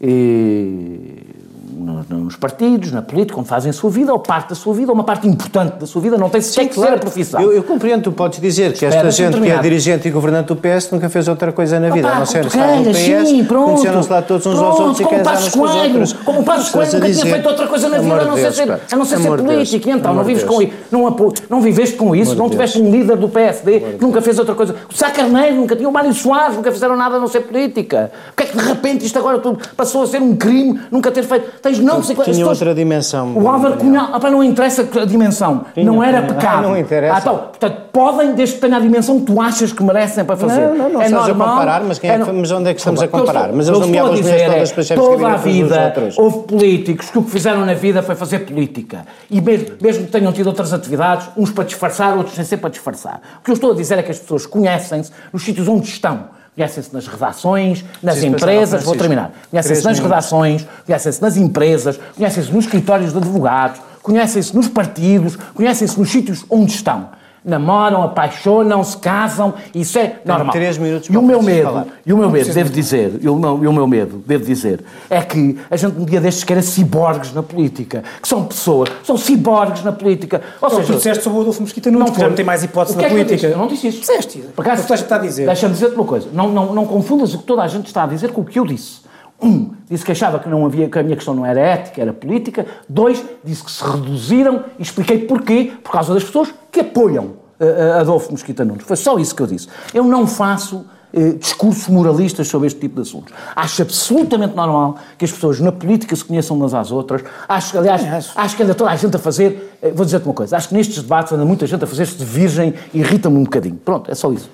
E, no- nos partidos, na política, onde fazem a sua vida, ou parte da sua vida, ou uma parte importante da sua vida, não tem sequer que ser a profissão. Eu, eu compreendo, tu podes dizer que esta Espera, deixa-me gente que é dirigente e governante do PS nunca fez outra coisa na vida, Opa, a não ser como estar no PS, sim, pronto. conheceram-se lá todos uns aos Pronto, outros e como casaram-se com os outros. Como o Passos Coelho nunca tinha dizer? feito outra coisa na vida, a não ser Deus, ser, a não ser, ser Deus. político. Então, não vives Deus. com isso, não, não viveste com isso, Amor não tiveste um líder do PSD que nunca fez outra coisa. O Sá Carneiro nunca tinha, o Mário Soares nunca fizeram nada a não ser política. Porque é que de repente isto agora tudo passou a ser um crime, nunca ter feito. Tens não sei Tinha outra dimensão. o Álvaro Cunhal, ah, pá, não interessa a dimensão, Tinha, não era tinha. pecado. Ah, não interessa. Ah, então, portanto, podem, desde que tenha a dimensão que tu achas que merecem para fazer. Não, não, não é estás a normal, comparar, mas quem é no- mas onde é que estamos a que eu comparar? estou- Mas que eles eu nomeavam as a mulheres todas é, para chefes Toda a vida houve políticos que o que fizeram na vida foi fazer política. E mesmo, mesmo que tenham tido outras atividades, uns para disfarçar, outros sem ser para disfarçar. O que eu estou a dizer é que as pessoas conhecem-se nos sítios onde estão. Conhecem-se nas redações, nas Preciso empresas, vou terminar. Conhecem-se nas minutos. redações, conhecem-se nas empresas, conhecem-se nos escritórios de advogados, conhecem-se nos partidos, conhecem-se nos sítios onde estão. Namoram, apaixonam-se, casam, isso é normal. três minutos e o meu medo, falar. e o meu medo, devo dizer, e o meu, e o meu medo, devo dizer, é que a gente um dia destes queira ciborgues na política, que são pessoas, são ciborgues na política. Ou tu seja, disseste sobre o Adolfo Mosquita Nunes, que já não tem mais hipótese que na é que eu política. Eu não disse isso. Disseste. Por acaso, O que estás a dizer? Deixa-me dizer-te uma coisa. Não, não, não confundas o que toda a gente está a dizer com o que eu disse. Um, disse que achava que, não havia, que a minha questão não era ética, era política. Dois, disse que se reduziram e expliquei porquê. Por causa das pessoas que apoiam eh, Adolfo Mosquita Nunes. Foi só isso que eu disse. Eu não faço eh, discursos moralistas sobre este tipo de assuntos. Acho absolutamente normal que as pessoas na política se conheçam umas às outras. Acho, aliás, acho que anda toda a gente a fazer. eh, Vou dizer-te uma coisa: acho que nestes debates anda muita gente a fazer-se de virgem e irrita-me um bocadinho. Pronto, é só isso.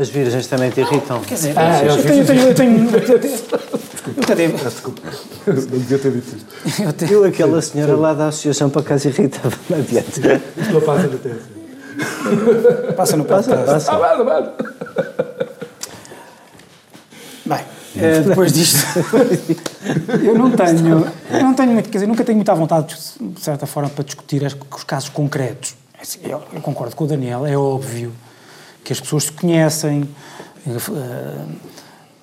As virgens também te irritam. Quer dizer, Ah, eu- tenho, eu tenho, eu tenho, eu tenho, eu tenho, Desculpa. Não devia ter dito isto. eu aquela senhora lá da associação para casa irritava-me adiante. Não passa no tempo. passa no podcast. Passa. Ah, vai, vai. Bem, eh, depois disto, eu não tenho, eu não tenho muito, quer dizer, nunca tenho muita vontade, de certa forma, para discutir as- os casos concretos. É assim, Eu, eu concordo com o Daniel, é óbvio que as pessoas se conhecem, eh,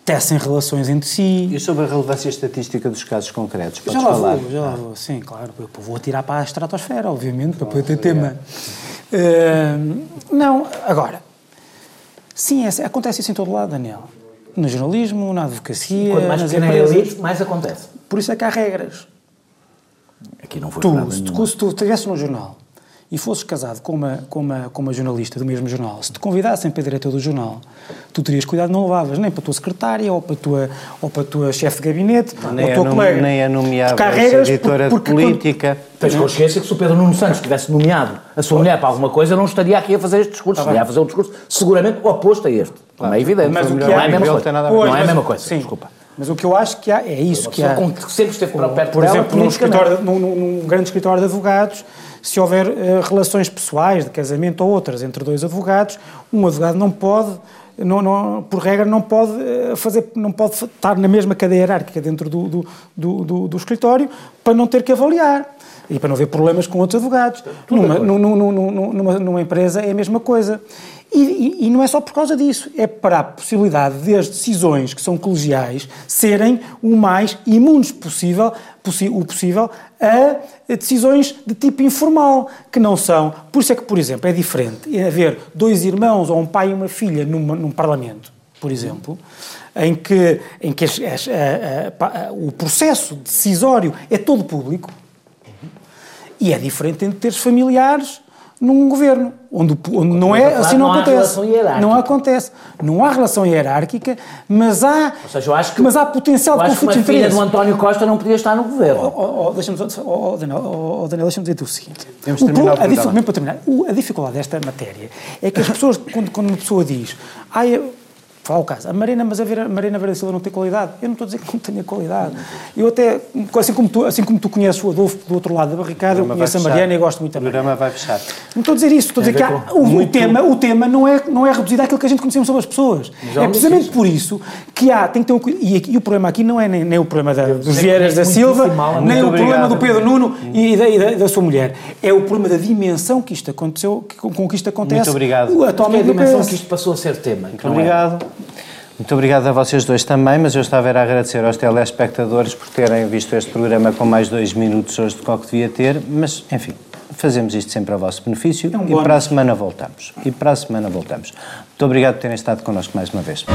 tecem relações entre si. E sobre a relevância estatística dos casos concretos? Já Podes lá falar? vou, já lá vou. Sim, claro. Eu vou atirar para a estratosfera, obviamente, para poder ter tema. Eh, não, agora, sim, é- acontece isso em todo lado, Daniel. No jornalismo, na advocacia, Quanto mais nas pequena é a empresas. elite, mais acontece. Por isso é que há regras. Aqui não foi Tu, se tu, se tu estivesse num jornal e fosses casado com uma, com, uma, com uma jornalista do mesmo jornal, se te convidassem para diretor do jornal, tu terias cuidado, não levavas nem para a tua secretária ou para a tua, ou para a tua chefe de gabinete Nem ou é a tua colega. nem ser regras editora porque- de quando- política. Tens consciência que se o Pedro Nuno Santos tivesse nomeado a sua mulher para alguma coisa, não estaria aqui a fazer este discurso. Estaria a fazer um discurso seguramente oposto a este. Não é evidente. Mas o que não é a mesma coisa. tem nada a ver. Não é a mesma coisa. Sim. Desculpa. Mas o que eu acho que há é isso que há. com- que sempre esteve para perto Por dela, exemplo, num, escritório, num, num- num grande escritório de advogados, se houver eh, relações pessoais, de casamento ou outras, entre dois advogados, um advogado não pode, não, não- por regra, não pode eh, fazer, não pode estar na mesma cadeia hierárquica dentro do, do, do, do- do escritório para não ter que avaliar. E para não haver problemas com outros advogados. Numa, num- num- num- numa, numa empresa é a mesma coisa. E, e- não é só por causa disso, é para a possibilidade das decisões que são colegiais serem o mais imunes possível, possi- o possível a decisões de tipo informal, que não são. Por isso é que, por exemplo, é diferente haver dois irmãos ou um pai e uma filha numa- num parlamento, por exemplo, em que, em que as- as- a- a- a- o processo decisório é todo público, e é diferente entre teres familiares num governo, onde, onde não é, assim não, não há acontece. relação hierárquica. Não acontece. Não há relação hierárquica, mas há, Ou seja, eu acho que, mas há potencial de conflito de filha interesse. do António Costa não podia estar no governo. Oh, oh, deixa-me só- oh, oh, Daniel, oh, oh, Daniel, deixa-me dizer-te o seguinte. Temos O terminar a, dif- programa. mesmo para terminar, o- a dificuldade desta matéria é que as pessoas, quando, quando uma pessoa diz, ai, eu- Fala o caso, a Marina, mas a, Vera, Marina Vera Silva não tem qualidade. Eu não estou a dizer que não tenha qualidade. Eu até, assim como tu, assim como tu conheces o Adolfo do outro lado da barricada, eu conheço a. Mariana e gosto muito da O Mariana. programa vai fechar. Não estou a dizer isso, estou a dizer que há, o, o tema, o tema não, é, não é reduzido àquilo que a gente conhecemos sobre as pessoas. É precisamente por isso que há, tem que ter um. E, aqui- e o problema aqui não é nem, nem o problema da, dos Vieiras da Silva, nem Muito o problema obrigado. do Pedro Nuno e da, e da- da sua mulher. É o problema da dimensão que isto aconteceu, que, com, com que isto acontece. Muito obrigado. Qual é a Atualmente dimensão que isto passou a ser tema? Muito obrigado. Muito obrigado a vocês dois também, mas eu estava a agradecer aos telespectadores por terem visto este programa com mais dois minutos hoje do que o que devia ter, mas, enfim, fazemos isto sempre a vosso benefício É um e para a semana voltamos. E para a semana voltamos. Muito obrigado por terem estado connosco mais uma vez.